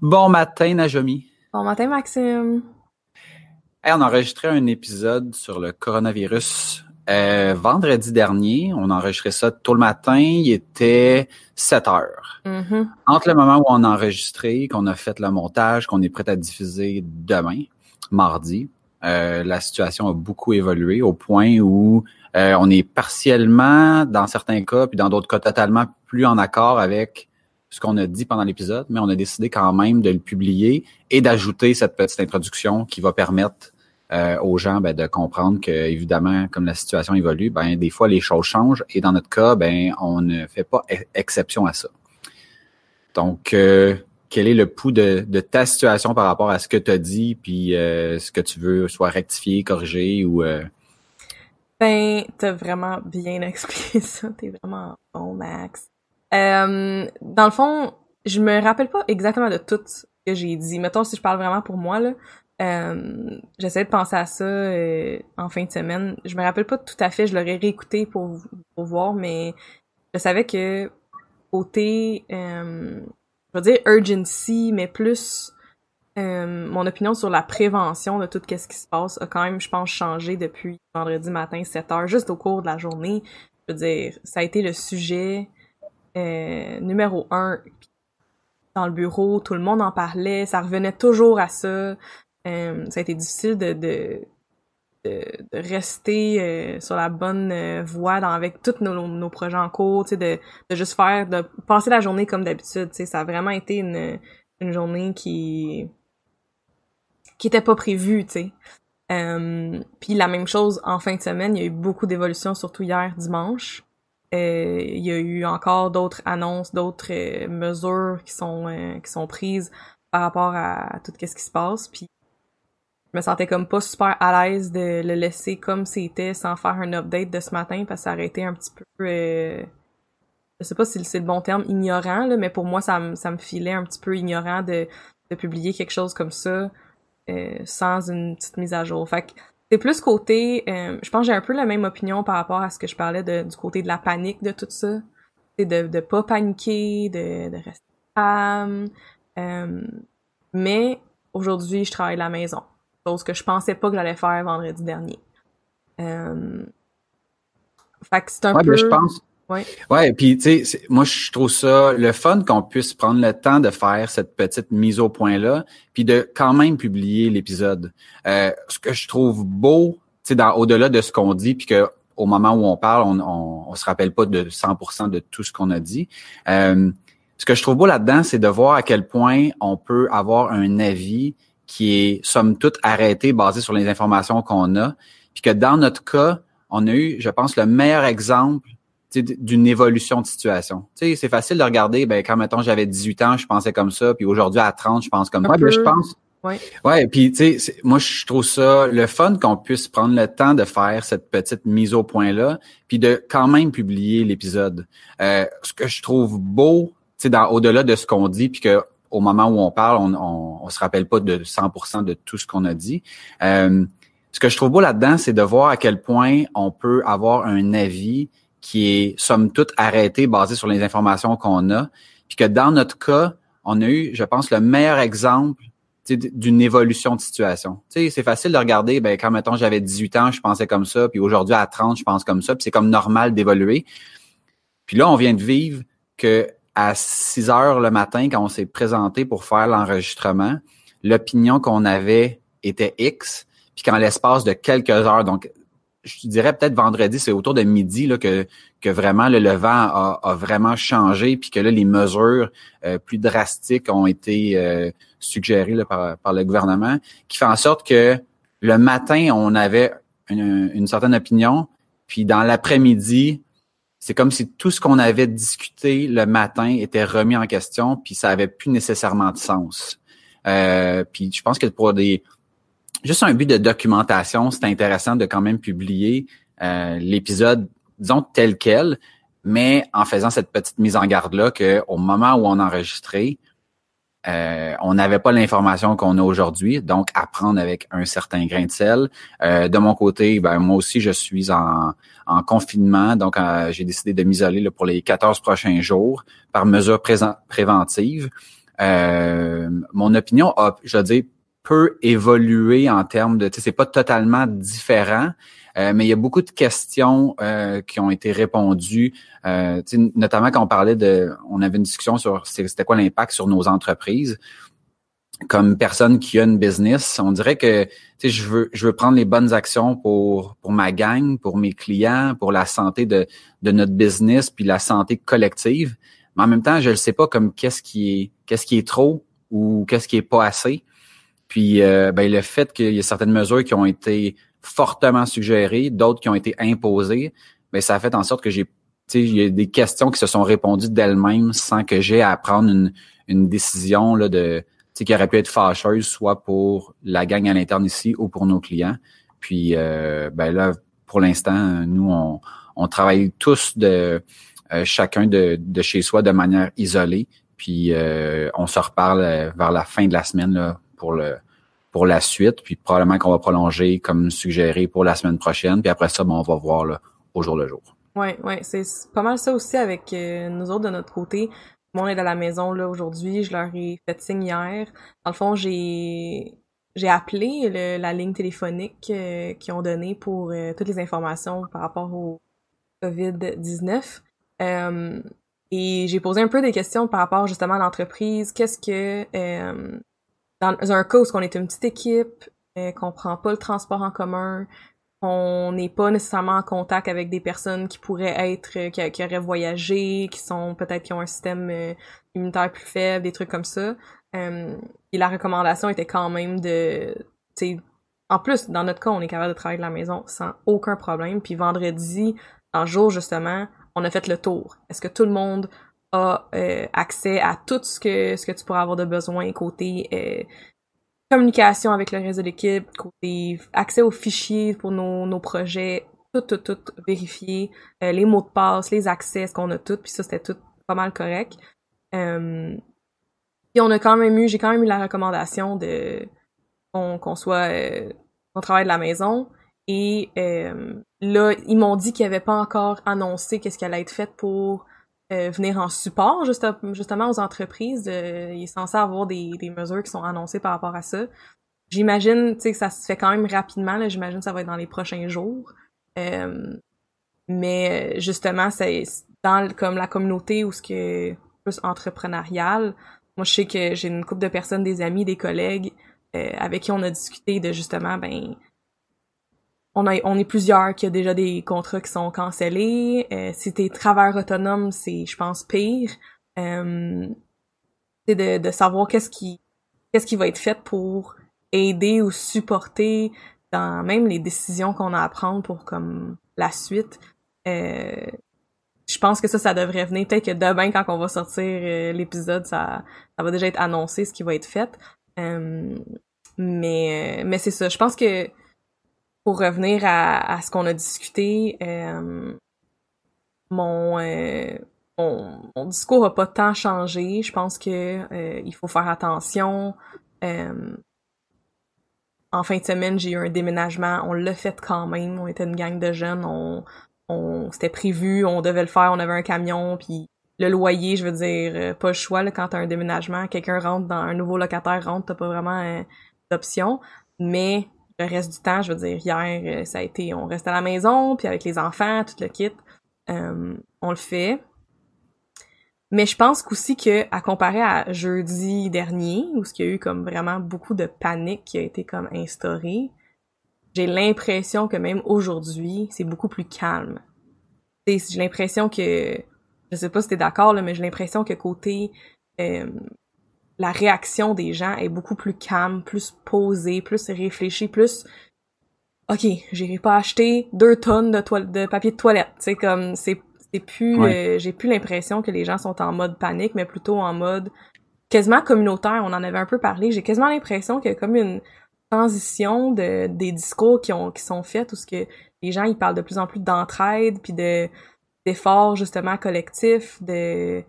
Bon matin, Najomi. Bon matin, Maxime. on a enregistré un épisode sur le coronavirus euh, vendredi dernier. On a enregistré ça tôt le matin. Il était 7 heures. Mm-hmm. Entre le moment où on a enregistré, qu'on a fait le montage, qu'on est prêt à diffuser demain, mardi, euh, la situation a beaucoup évolué au point où euh, on est partiellement, dans certains cas, puis dans d'autres cas, totalement plus en accord avec ce qu'on a dit pendant l'épisode, mais on a décidé quand même de le publier et d'ajouter cette petite introduction qui va permettre euh, aux gens ben, de comprendre que, évidemment, comme la situation évolue, ben, des fois les choses changent et dans notre cas, ben, on ne fait pas exception à ça. Donc, euh, quel est le pouls de, ta situation par rapport à ce que tu as dit, puis euh, ce que tu veux soit rectifier, corriger ou Ben, t'as vraiment bien expliqué ça. T'es vraiment bon, Max. Euh, dans le fond, je me rappelle pas exactement de tout ce que j'ai dit. Mettons, si je parle vraiment pour moi, là, euh, j'essaie de penser à ça euh, en fin de semaine. Je me rappelle pas tout à fait, je l'aurais réécouté pour, pour voir, mais je savais que côté, euh, je veux dire urgency, mais plus euh, mon opinion sur la prévention de tout ce qui se passe a quand même, je pense, changé depuis vendredi matin 7 heures, juste au cours de la journée. Je veux dire, ça a été le sujet euh, numéro un dans le bureau, tout le monde en parlait, ça revenait toujours à ça. Euh, ça a été difficile de, de, de, rester euh, sur la bonne voie avec tous nos, nos projets en cours, de, de juste faire, de passer la journée comme d'habitude. Ça a vraiment été une, une journée qui qui était pas prévue, tu sais. puis la même chose en fin de semaine, il y a eu beaucoup d'évolutions, surtout hier dimanche. Euh, il y a eu encore d'autres annonces, d'autres euh, mesures qui sont euh, qui sont prises par rapport à, tout ce qui se passe. Puis je me sentais comme pas super à l'aise de le laisser comme c'était sans faire un update de ce matin parce que ça aurait été un petit peu je sais pas si c'est le bon terme ignorant là, mais pour moi ça me ça me filait un petit peu ignorant de de publier quelque chose comme ça sans une petite mise à jour. Fait que c'est plus côté, euh, je pense que j'ai un peu la même opinion par rapport à ce que je parlais de, du côté de la panique de tout ça. C'est de, de pas paniquer, de, de rester calme. Euh, mais aujourd'hui, je travaille à la maison. Chose que je pensais pas que j'allais faire vendredi dernier. Euh, fait que c'est un peu... je pense, Ouais. Ouais, puis tu sais, moi je trouve ça le fun qu'on puisse prendre le temps de faire cette petite mise au point là, puis de quand même publier l'épisode. Euh, ce que je trouve beau, tu sais, au-delà de ce qu'on dit, puis que au moment où on parle, on, on, se rappelle pas de 100% de tout ce qu'on a dit. Euh, ce que je trouve beau là-dedans, c'est de voir à quel point on peut avoir un avis qui est somme toute arrêté, basé sur les informations qu'on a, puis que dans notre cas, on a eu, je pense, le meilleur exemple d'une évolution de situation. Tu sais, c'est facile de regarder, ben quand mettons j'avais 18 ans, je pensais comme ça, puis aujourd'hui à 30, je pense comme ça. Ben, je pense. Ouais. Ouais, puis tu sais, moi je trouve ça le fun qu'on puisse prendre le temps de faire cette petite mise au point là, puis de quand même publier l'épisode. Euh, ce que je trouve beau, tu sais, au-delà de ce qu'on dit, puis que au moment où on parle, on, on, on se rappelle pas de 100% de tout ce qu'on a dit. Euh, ce que je trouve beau là-dedans, c'est de voir à quel point on peut avoir un avis qui est somme toute arrêté, basé sur les informations qu'on a, puis que dans notre cas, on a eu, je pense, le meilleur exemple d'une évolution de situation. C'est facile de regarder, ben quand mettons j'avais 18 ans, je pensais comme ça, puis aujourd'hui à 30, je pense comme ça, puis c'est comme normal d'évoluer. Puis là, on vient de vivre que à 6 heures le matin, quand on s'est présenté pour faire l'enregistrement, l'opinion qu'on avait était X, puis qu'en l'espace de quelques heures, donc je dirais peut-être vendredi, c'est autour de midi là, que, que vraiment le vent a, vraiment changé, puis que là, les mesures euh, plus drastiques ont été euh, suggérées par, par le gouvernement, qui fait en sorte que le matin, on avait une, certaine opinion, puis dans l'après-midi, c'est comme si tout ce qu'on avait discuté le matin était remis en question, puis ça avait plus nécessairement de sens. Euh, puis je pense que pour des juste un but de documentation, c'est intéressant de quand même publier euh, l'épisode, disons, tel quel, mais en faisant cette petite mise en garde-là qu'au moment où on enregistrait, euh, on n'avait pas l'information qu'on a aujourd'hui, donc à prendre avec un certain grain de sel. Euh, de mon côté, ben, moi aussi, je suis en, en confinement, donc j'ai décidé de m'isoler pour les 14 prochains jours par mesure préventive. Euh, mon opinion a, je veux dire, peut évoluer en termes de, tu sais, c'est pas totalement différent, euh, mais il y a beaucoup de questions euh, qui ont été répondues, euh, notamment quand on parlait de, on avait une discussion sur c'était quoi l'impact sur nos entreprises. Comme personne qui a une business, on dirait que je veux je veux prendre les bonnes actions pour pour ma gang, pour mes clients, pour la santé de de notre business puis la santé collective. Mais en même temps, je ne sais pas comme qu'est-ce qui est qu'est-ce qui est trop ou qu'est-ce qui est pas assez. Puis euh, ben, le fait qu'il y ait certaines mesures qui ont été fortement suggérées, d'autres qui ont été imposées, ben, ça a fait en sorte que j'ai il y a des questions qui se sont répondues d'elles-mêmes sans que j'ai à prendre une, une décision là, de qui aurait pu être fâcheuse, soit pour la gang à l'interne ici ou pour nos clients. Puis euh, ben là, pour l'instant, nous, on, on travaille tous de euh, chacun de, de, chez soi de manière isolée. Puis euh, on se reparle vers la fin de la semaine là, pour le pour la suite, puis probablement qu'on va prolonger comme suggéré pour la semaine prochaine, puis après ça, bon, on va voir au jour le jour. Ouais, ouais, c'est pas mal ça aussi avec euh, nous autres de notre côté. Moi, on est à la maison là aujourd'hui, je leur ai fait signe hier. Dans le fond, j'ai j'ai appelé la ligne téléphonique euh, qu'ils ont donnée pour euh, toutes les informations par rapport au COVID-19. et j'ai posé un peu des questions par rapport justement à l'entreprise. Qu'est-ce que dans un cas où on est une petite équipe, qu'on prend pas le transport en commun, qu'on n'est pas nécessairement en contact avec des personnes qui pourraient être, euh, qui, auraient voyagé, qui sont peut-être qui ont un système euh, immunitaire plus faible, des trucs comme ça. Euh, et la recommandation était quand même de, en plus, dans notre cas, on est capable de travailler de la maison sans aucun problème. Puis vendredi, en jour justement, on a fait le tour. Est-ce que tout le monde a euh, accès à tout ce que ce que tu pourras avoir de besoin côté euh, communication avec le reste de l'équipe, côté accès aux fichiers pour nos, nos projets, tout, tout, tout vérifié, euh, les mots de passe, les accès, ce qu'on a tout, puis ça c'était tout pas mal correct. Euh, puis on a quand même eu, j'ai quand même eu la recommandation de qu'on soit qu'on travaille de la maison. Et là, ils m'ont dit qu'ils n'avaient pas encore annoncé qu'est-ce qui allait être fait pour euh, venir en support justement aux entreprises. Euh, il est censé avoir des, des mesures qui sont annoncées par rapport à ça. J'imagine que ça se fait quand même rapidement. J'imagine que ça va être dans les prochains jours. Euh, mais justement, c'est dans comme la communauté où ce que plus entrepreneurial. Moi, je sais que j'ai une couple de personnes, des amis, des collègues avec qui on a discuté de justement ben on, est plusieurs qui a déjà des contrats qui sont cancellés. Euh, si t'es travailleur autonome, c'est, je pense, pire. Euh, c'est de, savoir qu'est-ce qui va être fait pour aider ou supporter dans même les décisions qu'on a à prendre pour comme la suite. Euh, je pense que ça, ça devrait venir. Peut-être que demain, quand on va sortir l'épisode, ça, ça va déjà être annoncé ce qui va être fait. Mais mais c'est ça. Je pense que pour revenir à, ce qu'on a discuté, euh, mon, euh, mon, discours a pas tant changé. Je pense que euh, il faut faire attention. en fin de semaine, j'ai eu un déménagement. On l'a fait quand même. On était une gang de jeunes. On, on c'était prévu. On devait le faire. On avait un camion. Puis le loyer, je veux dire, pas le choix. Là, quand t'as un déménagement, quelqu'un rentre dans un nouveau locataire rentre, t'as pas vraiment d'option. Mais le reste du temps, je veux dire, hier, euh, ça a été, on reste à la maison, puis avec les enfants, tout le kit, euh, on le fait. Mais je pense qu'aussi que, à comparer à jeudi dernier, où ce qu'il y a eu comme vraiment beaucoup de panique qui a été comme instaurée, j'ai l'impression que même aujourd'hui, c'est beaucoup plus calme. J'ai l'impression que, je sais pas si t'es d'accord, là, mais j'ai l'impression que côté euh, la réaction des gens est beaucoup plus calme, plus posée, plus réfléchie, plus OK, j'irai pas acheter deux tonnes de, de papier de toilette. C'est comme c'est c'est plus euh, j'ai plus l'impression que les gens sont en mode panique, mais plutôt en mode quasiment communautaire. On en avait un peu parlé. J'ai quasiment l'impression qu'il y a comme une transition de des discours qui ont qui sont faits où ce que les gens ils parlent de plus en plus d'entraide puis de d'efforts justement collectifs de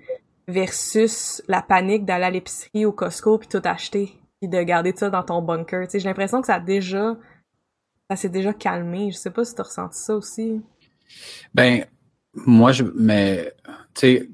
versus la panique d'aller à l'épicerie au Costco puis tout acheter puis de garder ça dans ton bunker. J'ai l'impression que ça a déjà ça s'est déjà calmé. Je sais pas si tu as ressenti ça aussi. Ben moi je mais tu sais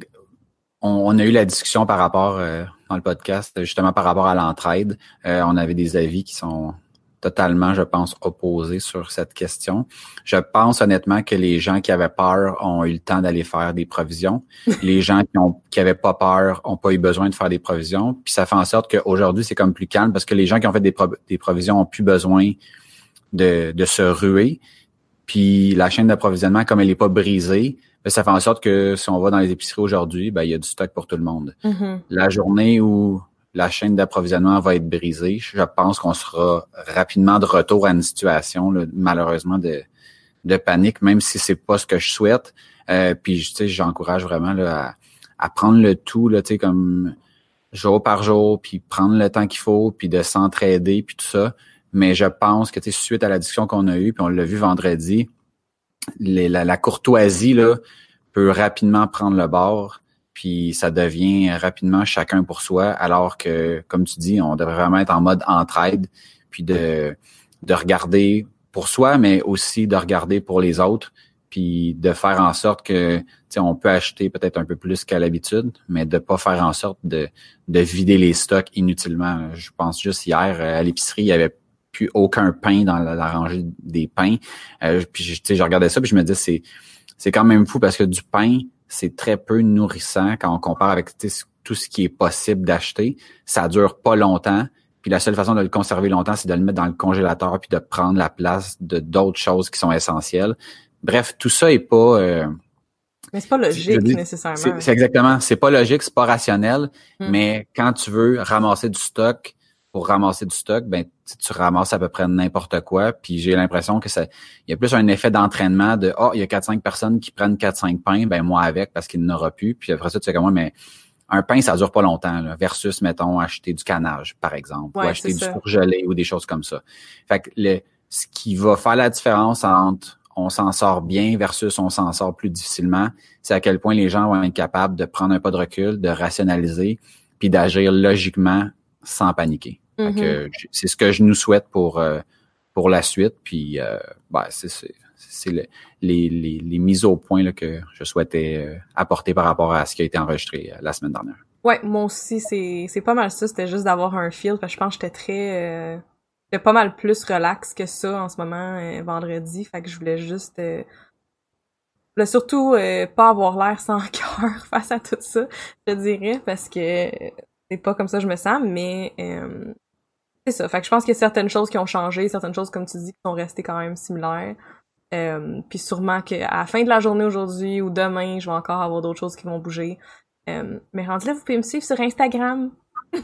on, a eu la discussion par rapport euh, dans le podcast, justement par rapport à l'entraide. Euh, on avait des avis qui sont totalement, je pense, opposés sur cette question. Je pense honnêtement que les gens qui avaient peur ont eu le temps d'aller faire des provisions. les gens qui ont qui avaient pas peur ont pas eu besoin de faire des provisions. Puis ça fait en sorte qu'aujourd'hui, c'est comme plus calme parce que les gens qui ont fait des, des provisions ont plus besoin de, de se ruer. Puis la chaîne d'approvisionnement, comme elle n'est pas brisée, ben, ça fait en sorte que si on va dans les épiceries aujourd'hui, ben, il y a du stock pour tout le monde. Mm-hmm. La journée où la chaîne d'approvisionnement va être brisée, je pense qu'on sera rapidement de retour à une situation, malheureusement, de, panique, même si c'est pas ce que je souhaite. Euh, puis, tu sais, j'encourage vraiment à, prendre le tout, là, tu sais, comme jour par jour, puis prendre le temps qu'il faut, puis de s'entraider, puis tout ça. Mais je pense que, tu sais, suite à la discussion qu'on a eue, puis on l'a vu vendredi, la, la, courtoisie, là, peut rapidement prendre le bord puis ça devient rapidement chacun pour soi, alors que, comme tu dis, on devrait vraiment être en mode entraide, puis de, de regarder pour soi, mais aussi de regarder pour les autres, puis de faire en sorte que, on peut acheter peut-être un peu plus qu'à l'habitude, mais de pas faire en sorte de, de vider les stocks inutilement. Je pense juste hier à l'épicerie, il y avait plus aucun pain dans la, rangée des pains. Euh, puis je regardais ça, puis je me dis c'est c'est quand même fou parce que du pain, c'est très peu nourrissant quand on compare avec tout ce qui est possible d'acheter. Ça dure pas longtemps. Puis la seule façon de le conserver longtemps, c'est de le mettre dans le congélateur puis de prendre la place de d'autres choses qui sont essentielles. Bref, tout ça est pas. Euh, mais c'est pas logique nécessairement. C'est exactement. C'est pas logique, c'est pas rationnel. Hmm. Mais quand tu veux ramasser du stock, pour ramasser du stock, ben tu ramasses à peu près n'importe quoi. Puis j'ai l'impression que ça, il y a plus un effet d'entraînement de oh il y a quatre cinq personnes qui prennent quatre cinq pains, ben moi avec parce qu'il n'aura plus. Puis après ça tu fais comme moi, mais un pain ça dure pas longtemps là, versus mettons acheter du canage par exemple ou acheter du surgelé ou des choses comme ça. Fait que le, ce qui va faire la différence entre on s'en sort bien versus on s'en sort plus difficilement, c'est à quel point les gens vont être capables de prendre un pas de recul, de rationaliser, puis d'agir logiquement sans paniquer. Mm-hmm. C'est ce que je nous souhaite pour, euh, pour la suite. Puis, euh, ben, c'est les, les, les, mises au point là, que je souhaitais euh, apporter par rapport à ce qui a été enregistré la semaine dernière. Ouais, moi aussi, c'est pas mal ça. C'était juste d'avoir un feel. Parce que je pense que j'étais très... j'étais pas mal plus relax que ça en ce moment, vendredi. Fait que je voulais juste... Là, surtout, pas avoir l'air sans cœur face à tout ça, je dirais, parce que c'est pas comme ça que je me sens, mais c'est ça. Fait que je pense qu'il y a certaines choses qui ont changé, certaines choses, comme tu dis, qui sont restées quand même similaires. Euh, puis sûrement qu'à la fin de la journée aujourd'hui ou demain, je vais encore avoir d'autres choses qui vont bouger. Euh, mais rendu là, vous pouvez me suivre sur Instagram.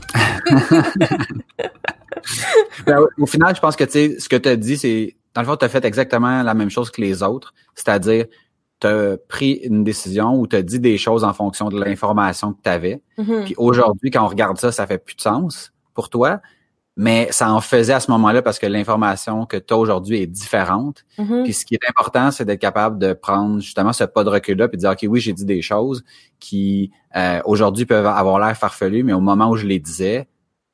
Ben, au final, je pense que tu sais, ce que tu as dit, c'est dans le fond, tu as fait exactement la même chose que les autres. C'est-à-dire, tu as pris une décision ou tu as dit des choses en fonction de l'information que tu avais. Mm-hmm. Puis aujourd'hui, quand on regarde ça, ça fait plus de sens pour toi mais ça en faisait à ce moment-là parce que l'information que tu as aujourd'hui est différente. Mm-hmm. Puis ce qui est important, c'est d'être capable de prendre justement ce pas de recul-là puis de dire, OK, oui, j'ai dit des choses qui euh, aujourd'hui peuvent avoir l'air farfelues, mais au moment où je les disais,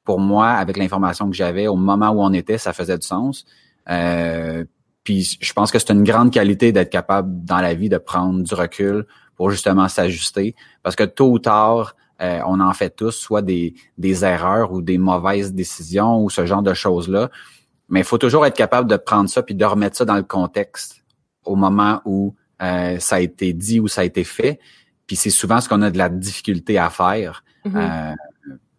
pour moi, avec l'information que j'avais, au moment où on était, ça faisait du sens. Euh, puis je pense que c'est une grande qualité d'être capable dans la vie de prendre du recul pour justement s'ajuster. Parce que tôt ou tard, euh, on en fait tous, soit des, des erreurs ou des mauvaises décisions ou ce genre de choses-là. Mais il faut toujours être capable de prendre ça puis de remettre ça dans le contexte au moment où euh, ça a été dit ou ça a été fait. Puis c'est souvent ce qu'on a de la difficulté à faire. Mm-hmm. Euh,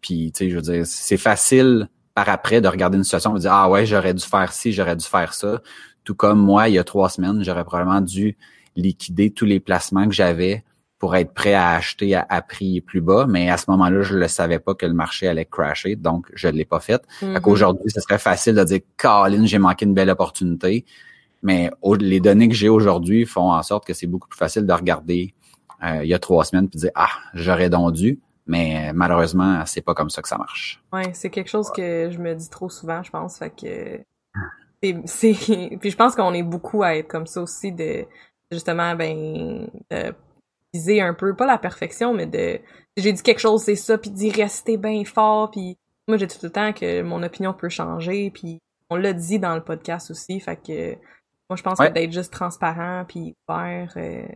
puis, tu sais, je veux dire, c'est facile par après de regarder une situation et de dire, ah ouais, j'aurais dû faire ci, j'aurais dû faire ça. Tout comme moi, il y a trois semaines, j'aurais probablement dû liquider tous les placements que j'avais pour être prêt à acheter à, prix plus bas, mais à ce moment-là, je ne savais pas que le marché allait crasher, donc je ne l'ai pas fait. Mm Aujourd'hui, ce serait facile de dire Colin, j'ai manqué une belle opportunité. Mais les données que j'ai aujourd'hui font en sorte que c'est beaucoup plus facile de regarder euh, il y a trois semaines puis de dire Ah, j'aurais donc dû. Mais malheureusement, c'est pas comme ça que ça marche. Ouais, c'est quelque chose que je me dis trop souvent, je pense. Fait que c'est, puis je pense qu'on est beaucoup à être comme ça aussi de justement ben de viser un peu, pas la perfection, mais de j'ai dit quelque chose, c'est ça, puis d'y rester bien fort, puis moi j'ai tout le temps que mon opinion peut changer, puis on l'a dit dans le podcast aussi, fait que moi je pense que d'être juste transparent puis ouvert, euh,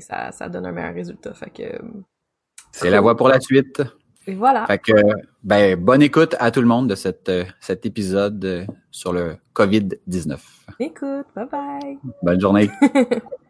ça, ça donne un meilleur résultat, fait que c'est la voie pour la suite. Et voilà. Fait que, ben, bonne écoute à tout le monde de cette, euh, cet épisode euh, sur le COVID-19. Écoute, bye bye. Bonne journée.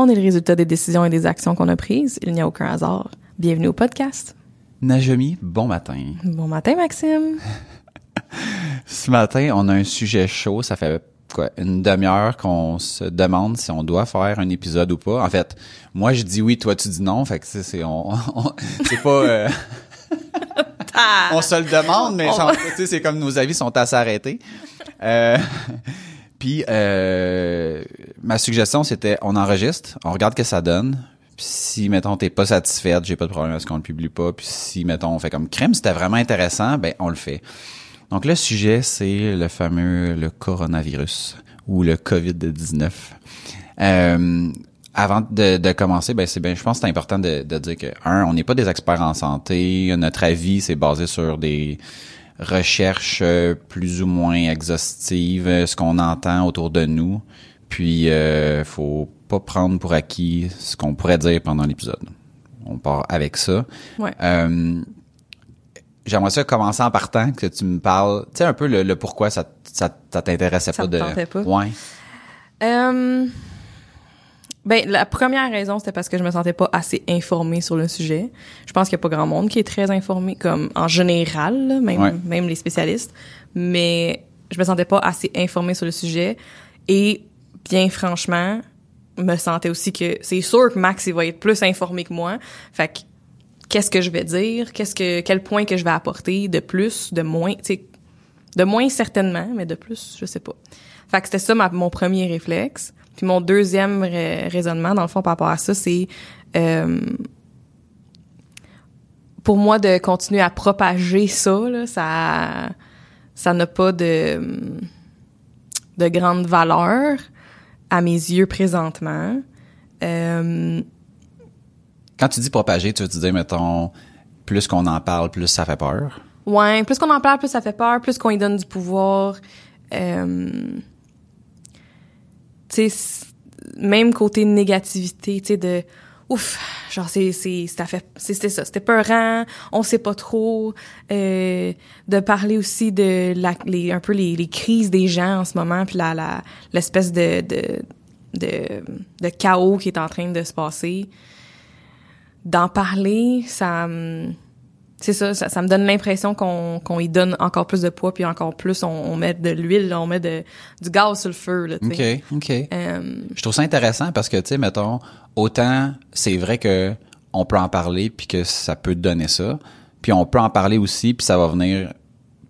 On est le résultat des décisions et des actions qu'on a prises. Il n'y a aucun hasard. Bienvenue au podcast. Najomi, bon matin. Bon matin, Maxime. Ce matin, on a un sujet chaud. Ça fait quoi, une demi-heure qu'on se demande si on doit faire un épisode ou pas. En fait, moi je dis oui, toi tu dis non. Fait que c'est c'est on, on- c'est pas euh, on se le demande, mais genre, tu sais, c'est comme nos avis sont à s'arrêter. Euh, puis euh, ma suggestion c'était on enregistre, on regarde ce que ça donne. Puis si mettons t'es pas satisfaite, j'ai pas de problème à ce qu'on le publie pas. Puis si mettons on fait comme crème, c'était vraiment intéressant, ben on le fait. Donc le sujet, c'est le fameux le coronavirus ou le COVID-19. Euh, avant de, de commencer, ben c'est bien, je pense que c'est important de, de dire que un, on n'est pas des experts en santé. Notre avis, c'est basé sur des recherches euh, plus ou moins exhaustives, euh, ce qu'on entend autour de nous. Puis, euh, faut pas prendre pour acquis ce qu'on pourrait dire pendant l'épisode. On part avec ça. Ouais. Euh, J'aimerais ça commencer en partant, que tu me parles, tu sais, un peu le, le pourquoi ça, ça, ça t'intéressait pas de... pas? Ouais. Euh, ben, la première raison, c'était parce que je me sentais pas assez informée sur le sujet. Je pense qu'il y a pas grand monde qui est très informé, comme en général, là, même, Ouais. même les spécialistes. Mais je me sentais pas assez informée sur le sujet. Et bien franchement, me sentais aussi que c'est sûr que Max, il va être plus informé que moi. Fait que, qu'est-ce que je vais dire? Qu'est-ce que, quel point que je vais apporter de plus, de moins, tu sais, de moins certainement, mais de plus, je sais pas. Fait que c'était ça ma- mon premier réflexe. Puis mon deuxième ra- raisonnement, dans le fond, par rapport à ça, c'est euh, pour moi de continuer à propager ça, là, ça ça n'a pas de de grande valeur à mes yeux présentement. Euh, Quand tu dis propager, tu veux dire, mettons, plus qu'on en parle, plus ça fait peur? Ouais, plus qu'on en parle, plus ça fait peur, plus qu'on y donne du pouvoir. Euh, tu sais, même côté négativité, tu sais, de ouf, genre c'est c'est ça fait c'était ça, c'était peurant, on sait pas trop. Euh, de parler aussi de la, les un peu les, les crises des gens en ce moment, puis la la l'espèce de, de de de chaos qui est en train de se passer. D'en parler, ça c'est ça, ça, ça me donne l'impression qu'on qu'on y donne encore plus de poids puis encore plus on, on met de l'huile, là, on met de du gaz sur le feu là, tu sais. OK, OK. Euh, Je trouve ça intéressant parce que, tu sais, mettons, autant c'est vrai que on peut en parler puis que ça peut donner ça, puis on peut en parler aussi puis ça va venir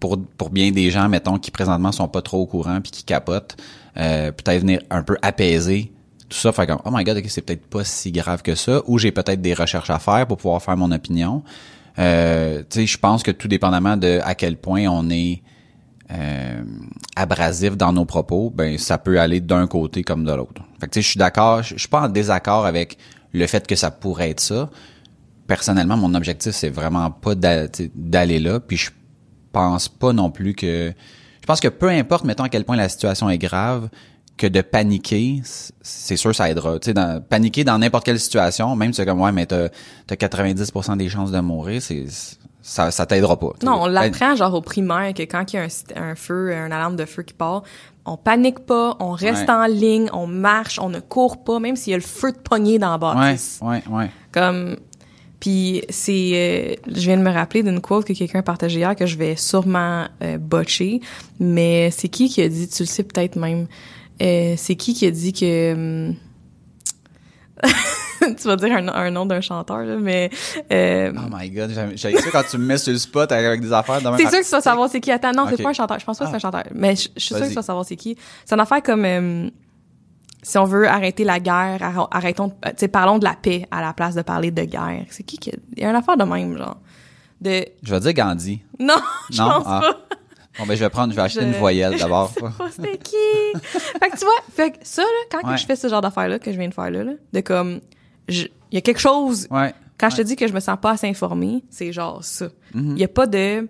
pour pour bien des gens, mettons, qui présentement sont pas trop au courant puis qui capotent, euh, peut-être venir un peu apaiser tout ça, faire comme oh my god, ok, c'est peut-être pas si grave que ça, ou j'ai peut-être des recherches à faire pour pouvoir faire mon opinion. Euh, tu sais, je pense que tout dépendamment de à quel point on est euh, abrasif dans nos propos, ben ça peut aller d'un côté comme de l'autre. Fait que tu sais, je suis d'accord, je suis pas en désaccord avec le fait que ça pourrait être ça. Personnellement, mon objectif c'est vraiment pas d'aller là, puis je pense pas non plus que je pense que peu importe mettons à quel point la situation est grave que de paniquer, c'est sûr ça aidera. Tu sais, paniquer dans n'importe quelle situation, même si c'est comme ouais, mais t'as as 90% des chances de mourir, c'est ça, ça t'aidera pas. non, on Ben, l'apprend genre au primaire que quand il y a un, un feu, un alarme de feu qui part, on panique pas, on reste Ouais. en ligne, on marche, on ne court pas, même s'il y a le feu de poignée dans la Ouais, bâtisse. ouais, ouais. Comme Puis c'est, euh, je viens de me rappeler d'une quote que quelqu'un a partagée hier que je vais sûrement euh, botcher, mais c'est qui qui a dit, tu le sais peut-être même, euh, c'est qui qui a dit que hum, tu vas dire un, un nom d'un chanteur là, mais euh, Oh my god, j'ai ça quand tu me mets sur le spot avec des affaires c'est sûr que tu vas savoir c'est qui. Attends, non, c'est pas un chanteur. Je pense pas que c'est un chanteur, mais je, je suis sûre que tu vas savoir c'est qui. C'est une affaire comme euh, si on veut arrêter la guerre, arr- arrêtons, euh, tu sais, parlons de la paix à la place de parler de guerre. C'est qui qui a- il y a une affaire de même genre de Je vais dire Gandhi. non, je Non? pense Ah. pas. Bon, ben, je vais prendre, je vais acheter Je- une voyelle d'abord. C'était qui. fait que tu vois, fait que ça là, quand que je fais ce genre d'affaire là que je viens de faire là, là, de comme il y a quelque chose Ouais. quand je te dis que je me sens pas assez informée, c'est genre ça. Il Mhm. y a pas de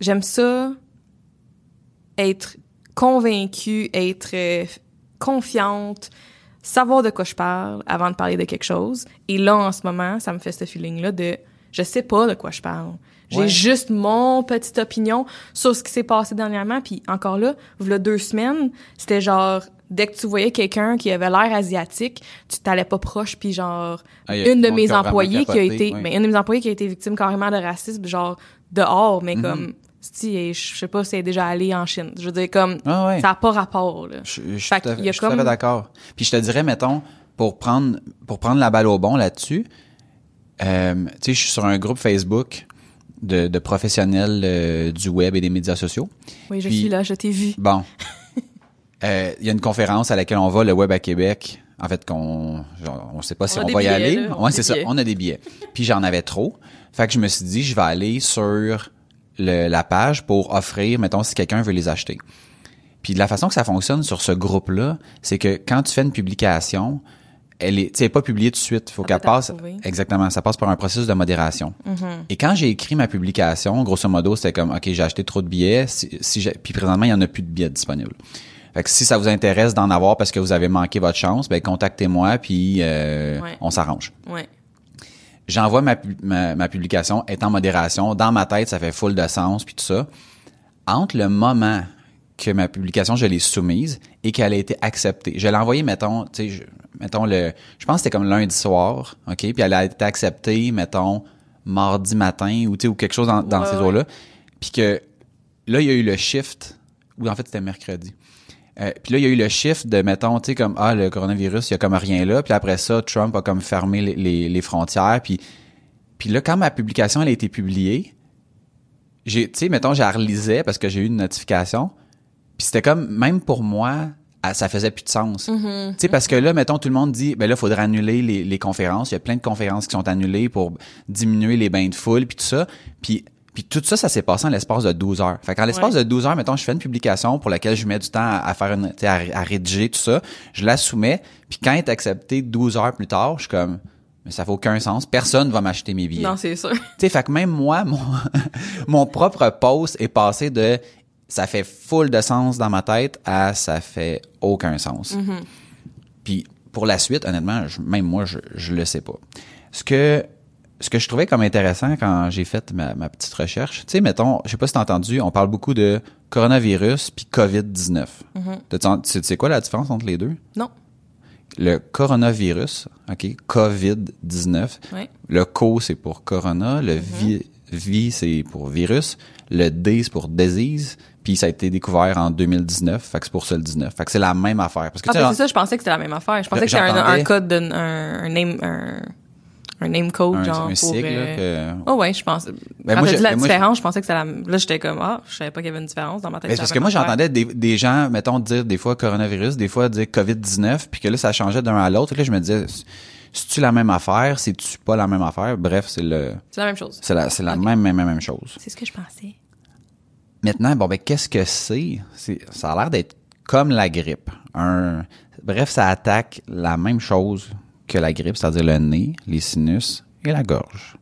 j'aime ça être convaincue, être euh, confiante, savoir de quoi je parle avant de parler de quelque chose. Et là en ce moment, ça me fait ce feeling là de je sais pas de quoi je parle. J'ai Ouais. juste mon petite opinion sur ce qui s'est passé dernièrement puis encore là, voilà deux semaines, c'était genre dès que tu voyais quelqu'un qui avait l'air asiatique, tu t'allais pas proche puis genre Ah, une de mes employés qui a été oui. mais une de mes employés qui a été victime carrément de racisme genre dehors mais comme si je sais pas si elle est déjà allée en Chine je veux dire comme Ah ouais. ça a pas rapport là Je, je suis Fait y a je comme- d'accord. Puis je te dirais, mettons, pour prendre, pour prendre la balle au bon là-dessus, euh, tu sais, je suis sur un groupe Facebook de, de professionnels euh, du web et des médias sociaux. oui je Puis- suis là je t'ai vu Bon. Euh, Il y a une conférence à laquelle on va, le web à Québec. En fait, qu'on, on sait pas si on va y aller. là. Ouais, c'est ça. On a des billets. Puis j'en avais trop. Fait que je me suis dit, je vais aller sur le- la page pour offrir, mettons, si quelqu'un veut les acheter. Puis la façon que ça fonctionne sur ce groupe-là, c'est que quand tu fais une publication, elle est, elle pas publiée tout de suite. Faut Ça qu'elle passe, exactement, ça passe par un processus de modération. Mm-hmm. Et quand j'ai écrit ma publication, grosso modo, c'était comme, OK, j'ai acheté trop de billets, si, si j'ai- puis présentement, il y en a plus de billets disponibles. Fait que si ça vous intéresse d'en avoir parce que vous avez manqué votre chance, ben contactez-moi puis euh, Ouais. on s'arrange. ouais J'envoie ma, ma publication, est en modération. Dans ma tête, ça fait full de sens puis tout ça. Entre le moment que ma publication, je l'ai soumise et qu'elle a été acceptée. Je l'ai envoyée, mettons, tu sais, je- mettons le, je pense que c'était comme lundi soir, ok, puis elle a été acceptée, mettons mardi matin ou tu sais ou quelque chose dans, dans Ouais, ces eaux-là, puis que là il y a eu le shift ou en fait c'était mercredi. Euh, puis là, il y a eu le shift de, mettons, tu sais, comme, ah, le coronavirus, il y a comme rien là. Puis après ça, Trump a comme fermé les, les, les frontières. Puis, puis là, quand ma publication, elle a été publiée, j'ai, tu sais, mettons, j'ai relisais parce que j'ai eu une notification. Puis c'était comme, même pour moi, ah, ça faisait plus de sens. Mm-hmm. Tu sais, parce que là, mettons, tout le monde dit, ben là, il faudrait annuler les, les conférences. Il y a plein de conférences qui sont annulées pour diminuer les bains de foule, puis tout ça. Puis, puis tout ça, ça s'est passé en l'espace de 12 heures. Fait qu'en l'espace Ouais. de 12 heures, mettons, je fais une publication pour laquelle je mets du temps à, à faire une, à, à rédiger tout ça. Je la soumets, puis quand elle est acceptée 12 heures plus tard, je suis comme, mais ça fait aucun sens. Personne va m'acheter mes billets. non c'est sûr Tu sais, fait que même moi, mon, mon propre post est passé de ça fait full de sens dans ma tête à ça fait aucun sens. Puis pour la suite, honnêtement, je- même moi, je, je le sais pas. Ce que ce que je trouvais comme intéressant quand j'ai fait ma, ma petite recherche, tu sais, mettons, je sais pas si t'as entendu, on parle beaucoup de coronavirus puis COVID-19. T'as-tu en- Tu sais quoi la différence entre les deux? non Le coronavirus, OK, COVID-19, ouais le co, c'est pour corona. Le vi, vi c'est pour virus. Le D, c'est pour disease. Puis ça a été découvert en 2019. Fait que c'est pour ça le 19. Fait que c'est la même affaire. Parce que ah tu ben, c'est ça je pensais que c'était la même affaire je pensais que c'était un, code de, un, un name un, un name code un, genre un pour sigle, euh, là, que- Oh ouais, je pense. Ben, quand moi, je- dit la ben, différence, je pensais que c'était la Là, j'étais comme, ah, je savais pas qu'il y avait une différence dans ma tête. Ben, parce que moi, affaire. j'entendais des, des gens, mettons, dire des fois coronavirus, des fois dire COVID-19, puis que là, ça changeait d'un à l'autre. Là, je me disais, c'est-tu la même affaire? C'est-tu pas la même affaire? Bref, c'est le, C'est la même chose. c'est la, c'est la même, même, même chose. C'est ce que je pensais. Maintenant, bon ben qu'est-ce que c'est? Ça a l'air d'être comme la grippe. Bref, ça attaque la même chose que la grippe, c'est-à-dire le nez, les sinus et la gorge.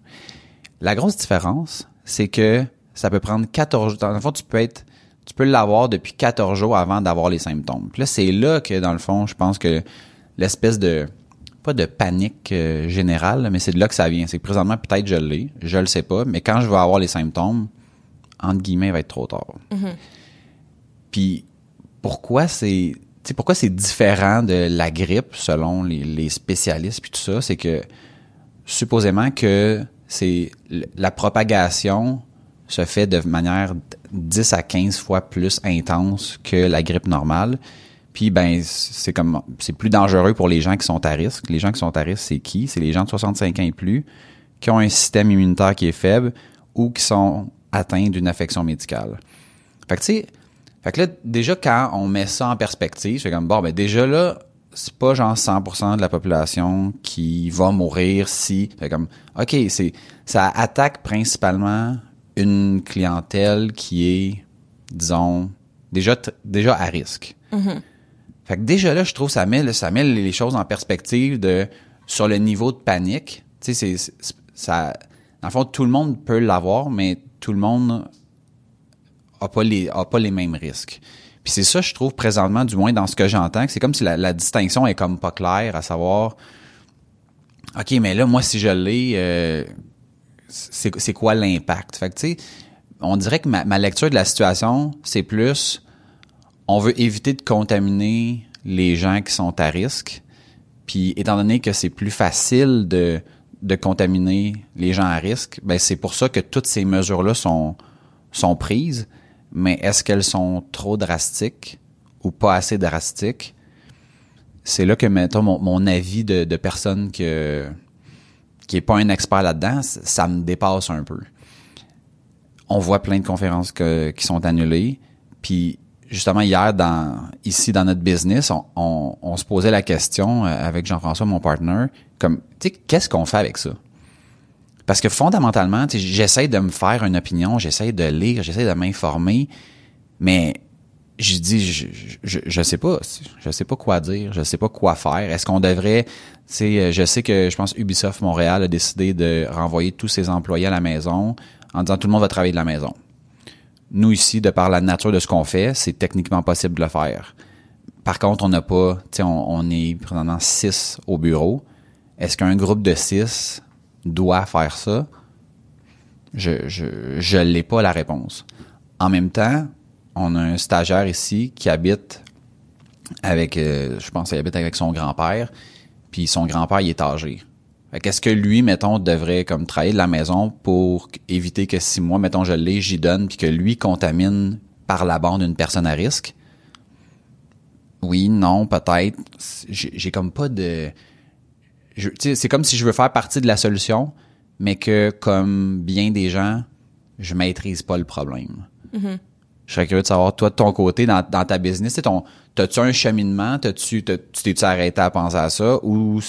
La grosse différence, c'est que ça peut prendre 14 jours. Dans le fond, tu peux être tu peux l'avoir depuis 14 jours avant d'avoir les symptômes. Puis là, c'est là que dans le fond, je pense que l'espèce de pas de panique euh, générale, mais c'est de là que ça vient. C'est que présentement peut-être je l'ai, je le sais pas, mais quand je vais avoir les symptômes, entre guillemets, il va être trop tard. Puis pourquoi c'est tu sais, pourquoi c'est différent de la grippe selon les, les spécialistes puis tout ça, c'est que supposément que c'est la propagation se fait de manière 10 à 15 fois plus intense que la grippe normale. Puis ben c'est comme c'est plus dangereux pour les gens qui sont à risque. Les gens qui sont à risque, c'est qui? C'est les gens de 65 ans et plus qui ont un système immunitaire qui est faible ou qui sont atteints d'une affection médicale. Fait que tu sais, fait que là déjà quand on met ça en perspective, c'est comme bon ben déjà là c'est pas genre 100% de la population qui va mourir si fait comme OK, c'est ça attaque principalement une clientèle qui est disons déjà déjà à risque. Mm-hmm. Fait que déjà là, je trouve ça met ça met les choses en perspective de sur le niveau de panique. Tu sais, c'est ça. Dans le fond, tout le monde peut l'avoir, mais tout le monde a pas les a pas les mêmes risques. Puis c'est ça, je trouve présentement, du moins dans ce que j'entends, que c'est comme si la, distinction est comme pas claire, à savoir, ok, mais là, moi, si je l'ai, euh, c'est quoi l'impact? Fait que tu sais, on dirait que ma lecture de la situation, c'est plus on veut éviter de contaminer les gens qui sont à risque. Puis étant donné que c'est plus facile de, de contaminer les gens à risque, ben c'est pour ça que toutes ces mesures-là sont, sont prises. Mais est-ce qu'elles sont trop drastiques ou pas assez drastiques? C'est là que, mettons, mon, mon avis de, de personne que, qui est pas un expert là-dedans, ça me dépasse un peu. On voit plein de conférences qui sont annulées, puis justement hier dans ici dans notre business, on, se posait la question euh, avec Jean-François, mon partner, comme tu sais, qu'est-ce qu'on fait avec ça? Parce que fondamentalement, j'essaie de me faire une opinion, j'essaie de lire, j'essaie de m'informer, mais je dis je, je, je sais pas, je sais pas quoi dire, je sais pas quoi faire. Est-ce qu'on devrait, tu sais, je sais que je pense Ubisoft Montréal a décidé de renvoyer tous ses employés à la maison en disant tout le monde va travailler de la maison. Nous ici, de par la nature de ce qu'on fait, c'est techniquement possible de le faire. Par contre, on n'a pas, tu sais, on, est présentement six au bureau. Est-ce qu'un groupe de six doit faire ça? Je, je, je l'ai pas la réponse. En même temps, on a un stagiaire ici qui habite avec, euh, je pense qu'il habite avec son grand-père, puis son grand-père, il est âgé. Qu'est-ce que lui, mettons, devrait comme travailler de la maison pour éviter que si moi, mettons, je l'ai, j'y donne, puis que lui contamine par la bande une personne à risque? Oui, non, peut-être. J'ai comme pas de... C'est comme si je veux faire partie de la solution, mais que comme bien des gens, je maîtrise pas le problème. Mm-hmm. Je serais curieux de savoir, toi, de ton côté, dans, dans ta business, ton, T'as-tu un cheminement? T'as-tu, tu t'es-tu arrêté à penser à ça? Ou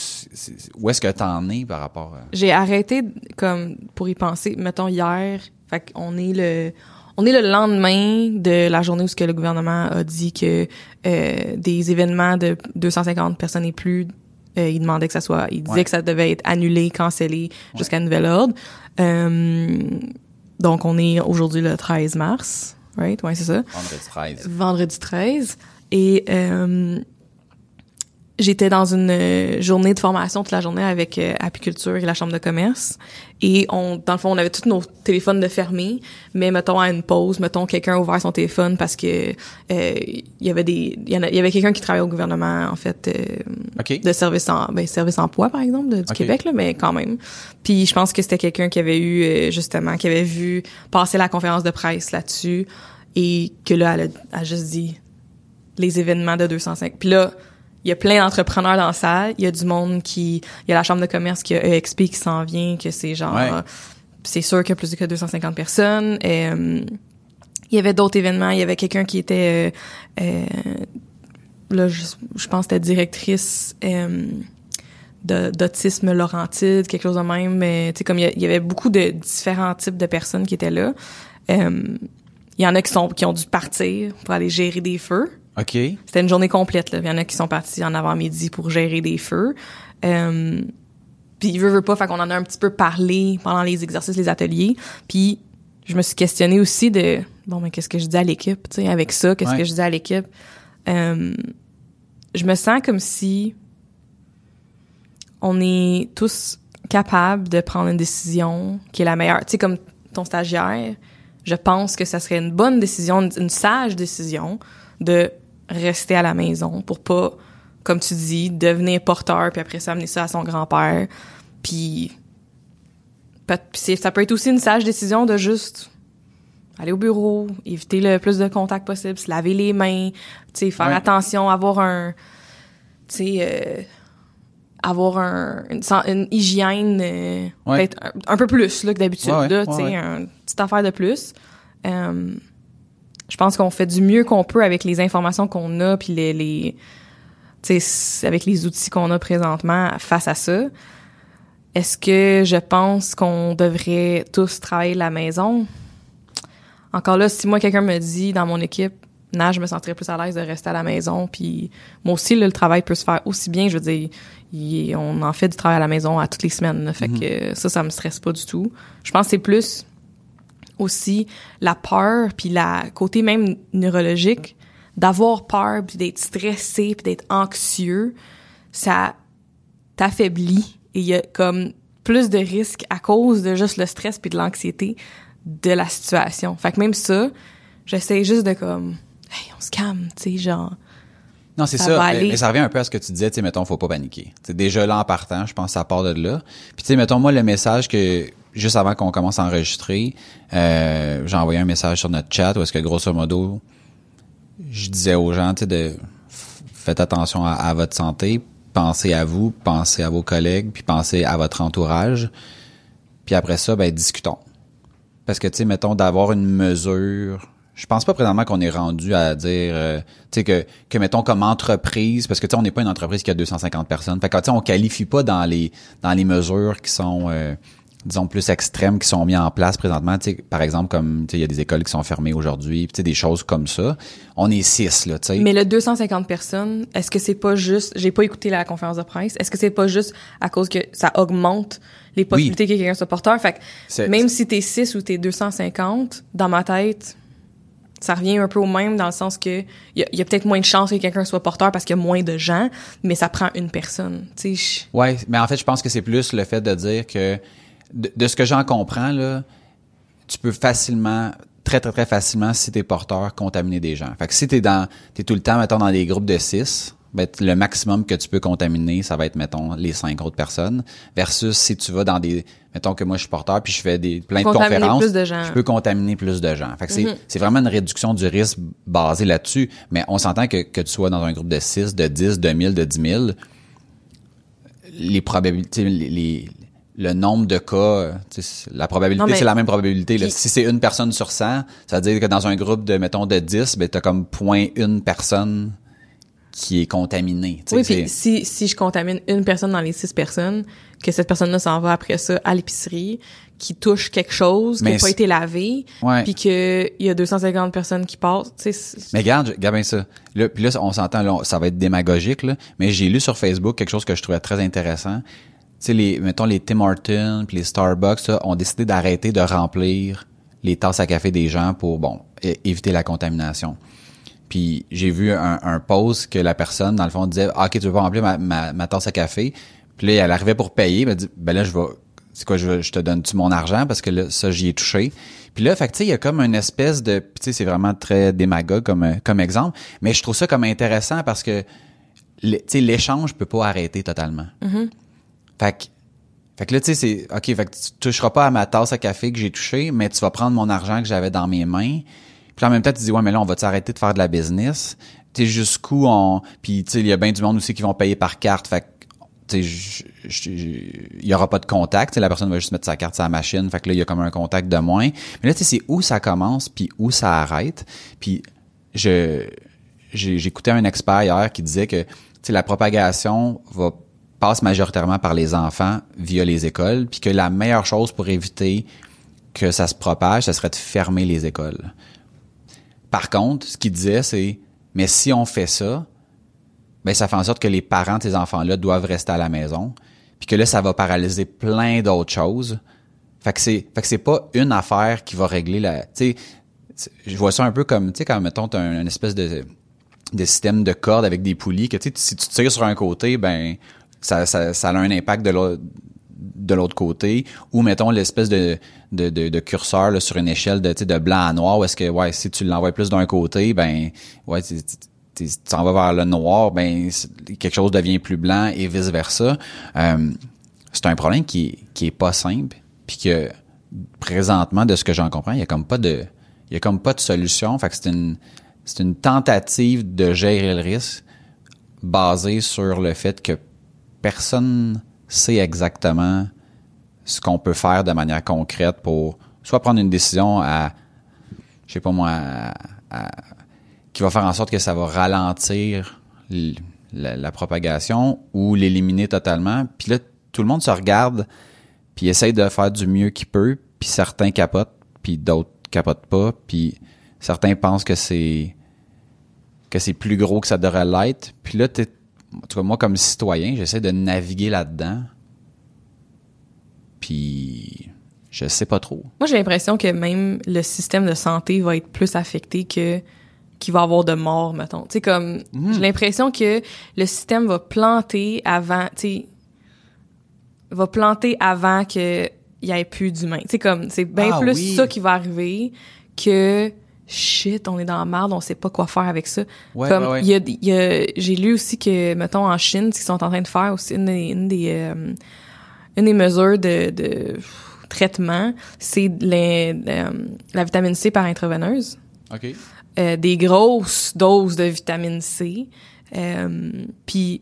où est-ce que t'en es par rapport à... J'ai arrêté, comme, pour y penser, mettons, hier, fait qu'on est le... On est le lendemain de la journée où ce que le gouvernement a dit que euh, des événements de 250 personnes et plus, euh, il demandait que ça soit, il disait que ça devait être annulé, cancellé jusqu'à nouvel ordre. Euh, donc on est aujourd'hui le 13 mars, right? Ouais, c'est ça. Vendredi 13. Vendredi 13. Et euh, j'étais dans une euh, journée de formation toute la journée avec euh, Apiculture et la Chambre de commerce. Et on, dans le fond, on avait tous nos téléphones de fermés, mais mettons à une pause, mettons quelqu'un a ouvert son téléphone parce que il y avait des, il y, avait quelqu'un qui travaillait au gouvernement en fait de service en, ben service emploi par exemple du Québec là, mais quand même. Puis je pense que c'était quelqu'un qui avait eu justement, qui avait vu passer la conférence de presse là-dessus et que là elle a juste dit les événements de 205. Puis là, il y a plein d'entrepreneurs dans la salle. Il y a du monde qui... Il y a la chambre de commerce qui a EXP qui s'en vient, que c'est genre... C'est sûr qu'il y a plus de 250 personnes. Et, euh, il y avait d'autres événements. Il y avait quelqu'un qui était... Euh, euh là, je, je pense que c'était directrice... Euh, d'autisme Laurentide, quelque chose de même. Mais tu sais, comme il y, avait beaucoup de différents types de personnes qui étaient là. il y en a qui sont qui ont dû partir pour aller gérer des feux. OK. C'était une journée complète. Là. Il y en a qui sont partis en avant-midi pour gérer des feux. Euh, puis il veut, veut pas, fait qu'on en a un petit peu parlé pendant les exercices, les ateliers. Puis je me suis questionnée aussi de bon, mais qu'est-ce que je dis à l'équipe, tu sais, avec ça, qu'est-ce que je dis à l'équipe? Euh, je me sens comme si on est tous capables de prendre une décision qui est la meilleure. Tu sais, comme ton stagiaire, je pense que ça serait une bonne décision, une sage décision de rester à la maison pour pas, comme tu dis, devenir porteur puis après ça amener ça à son grand-père. Puis ça peut être aussi une sage décision de juste aller au bureau, éviter le plus de contact possible, se laver les mains, tu faire attention, avoir un, tu sais, euh, avoir un, une, hygiène euh, peut-être un, peu plus là, que d'habitude, là, tu sais, une petite affaire de plus. Euh, je pense qu'on fait du mieux qu'on peut avec les informations qu'on a, puis les, avec les outils qu'on a présentement face à ça. Est-ce que je pense qu'on devrait tous travailler de la maison? Encore là, si moi quelqu'un me dit dans mon équipe, nah, je me sentirais plus à l'aise de rester à la maison, puis moi aussi le travail peut se faire aussi bien. Je veux dire, on en fait du travail à la maison à toutes les semaines, fait mhm. que ça, ça me stresse pas du tout. Je pense que c'est plus aussi la peur puis la côté même neurologique d'avoir peur puis d'être stressé puis d'être anxieux, ça t'affaiblit et il y a comme plus de risques à cause de juste le stress puis de l'anxiété de la situation. Fait que même ça, j'essaie juste de comme, hey, on se calme, tu sais, genre. Non, c'est ça. Mais, ça revient un peu à ce que tu disais, tu sais, mettons, faut pas paniquer. C'est déjà là en partant, je pense, ça part de là. Puis tu sais, mettons, moi, le message que, juste avant qu'on commence à enregistrer, euh, j'ai envoyé un message sur notre chat où est-ce que, grosso modo, je disais aux gens, tu sais, de, faites attention à, votre santé, pensez à vous, pensez à vos collègues, puis pensez à votre entourage. Puis après ça, ben, discutons. Parce que, tu sais, mettons, d'avoir une mesure je pense pas présentement qu'on est rendu à dire euh, tu sais que que mettons comme entreprise parce que tu sais on n'est pas une entreprise qui a 250 personnes. Fait que tu sais on qualifie pas dans les dans les mesures qui sont euh, disons plus extrêmes qui sont mises en place présentement, tu sais par exemple comme tu sais il y a des écoles qui sont fermées aujourd'hui, tu sais des choses comme ça. On est six là, tu sais. Mais le 250 personnes, est-ce que c'est pas juste j'ai pas écouté la conférence de presse, est-ce que c'est pas juste à cause que ça augmente les possibilités que quelqu'un soit porteur. Fait que même si t'es 6 ou t'es 250, dans ma tête, ça revient un peu au même dans le sens que il y a, peut-être moins de chances que quelqu'un soit porteur parce qu'il y a moins de gens, mais ça prend une personne. Tu sais. Ouais, mais en fait, je pense que c'est plus le fait de dire que de, ce que j'en comprends là, tu peux facilement très très très facilement si t'es porteur contaminer des gens. Fait que si t'es dans t'es tout le temps mettons dans des groupes de 6, ben, le maximum que tu peux contaminer, ça va être, mettons, les cinq autres personnes. Versus si tu vas dans des, mettons que moi je suis porteur puis je fais des plein de conférences, je peux contaminer plus de gens. Fait que c'est, mm-hmm. c'est vraiment une réduction du risque basée là-dessus. Mais on s'entend que, que tu sois dans un groupe de 6, de 10, de 1000, de 10 000, les probabilités, les, le nombre de cas, la probabilité, c'est la même probabilité. Si c'est une personne sur 100, ça veut dire que dans un groupe de, mettons, de 10, ben, t'as comme point une personne qui est contaminé. Oui, puis si, si je contamine une personne dans les six personnes, que cette personne-là s'en va après ça à l'épicerie, qui touche quelque chose, qui n'a pas été lavé, puis qu'il y a 250 personnes qui passent. Mais regarde, regarde bien ça. Là, puis là, on s'entend, ça va être démagogique, là, mais j'ai lu sur Facebook quelque chose que je trouvais très intéressant. Les, mettons, les Tim Hortons puis les Starbucks ont décidé d'arrêter de remplir les tasses à café des gens pour, bon, éviter la contamination. Puis j'ai vu un, post que la personne, dans le fond, disait ah, OK, tu veux pas remplir ma, ma, ma tasse à café. Puis là, elle arrivait pour payer. Elle dit Ben là, je. C'est quoi, je, te donne-tu mon argent parce que là, ça, j'y ai touché. Puis là, fait tu sais, il y a comme une espèce de. Tu sais, c'est vraiment très démagogue comme, comme exemple. Mais je trouve ça comme intéressant parce que l'échange peut pas arrêter totalement. Mm-hmm. Fait que. Fait que là, tu sais, c'est, OK, fait que tu toucheras pas à ma tasse à café que j'ai touché, mais tu vas prendre mon argent que j'avais dans mes mains, puis en même temps, tu dis, ouais, mais là, on va t'arrêter de faire de la business? Tu jusqu'où on... Puis, tu sais, il y a bien du monde aussi qui vont payer par carte. Fait sais, il y aura pas de contact. la personne va juste mettre sa carte sur la machine. Fait que là, il y a comme un contact de moins. Mais là, tu sais, c'est où ça commence puis où ça arrête. Puis, je j'écoutais un expert hier qui disait que, tu sais, la propagation va passe majoritairement par les enfants via les écoles, puis que la meilleure chose pour éviter que ça se propage, ça serait de fermer les écoles. Par contre, ce qu'il disait, c'est, mais si on fait ça, ben ça fait en sorte que les parents de ces enfants-là doivent rester à la maison, puis que là, ça va paralyser plein d'autres choses. Fait que c'est, fait que c'est pas une affaire qui va régler la, tu je vois ça un peu comme, tu sais, quand mettons t'as un, une espèce de, de système de cordes avec des poulies que tu si tu tires sur un côté, ben ça, ça, ça a un impact de l'autre côté ou mettons l'espèce de, de, de, curseur là, sur une échelle de, de blanc à noir est-ce que ouais si tu l'envoies plus d'un côté ben ouais tu t'en vas vers le noir ben quelque chose devient plus blanc et vice versa euh, c'est un problème qui qui est pas simple puis que présentement, de ce que j'en comprends, il y a comme pas de, il y a comme pas de solution. Fait que c'est une, c'est une tentative de gérer le risque basée sur le fait que personne sait exactement ce qu'on peut faire de manière concrète pour soit prendre une décision à, je sais pas moi, qui va faire en sorte que ça va ralentir la, propagation ou l'éliminer totalement. Puis là, tout le monde se regarde puis essaye de faire du mieux qu'il peut, puis certains capotent, puis d'autres capotent pas, puis certains pensent que c'est plus gros que ça devrait l'être. Puis là, en tout cas, moi, comme citoyen, j'essaie de naviguer là-dedans. Puis, je sais pas trop. Moi, j'ai l'impression que même le système de santé va être plus affecté que qu'il va y avoir de morts, mettons. Tu sais, comme, j'ai l'impression que le système va planter avant, tu sais, va planter avant que il y ait plus d'humains. Tu sais, comme, c'est bien Ah plus oui. ça qui va arriver que shit, on est dans la merde, on sait pas quoi faire avec ça. Ouais, comme, ouais, y a, y a- j'ai lu aussi que, mettons, en Chine, ce qu'ils sont en train de faire aussi, une des, une des, euh, une des mesures de, de traitement, c'est les- euh, la vitamine C par intraveineuse. OK. Euh, des grosses doses de vitamine C. Euh, puis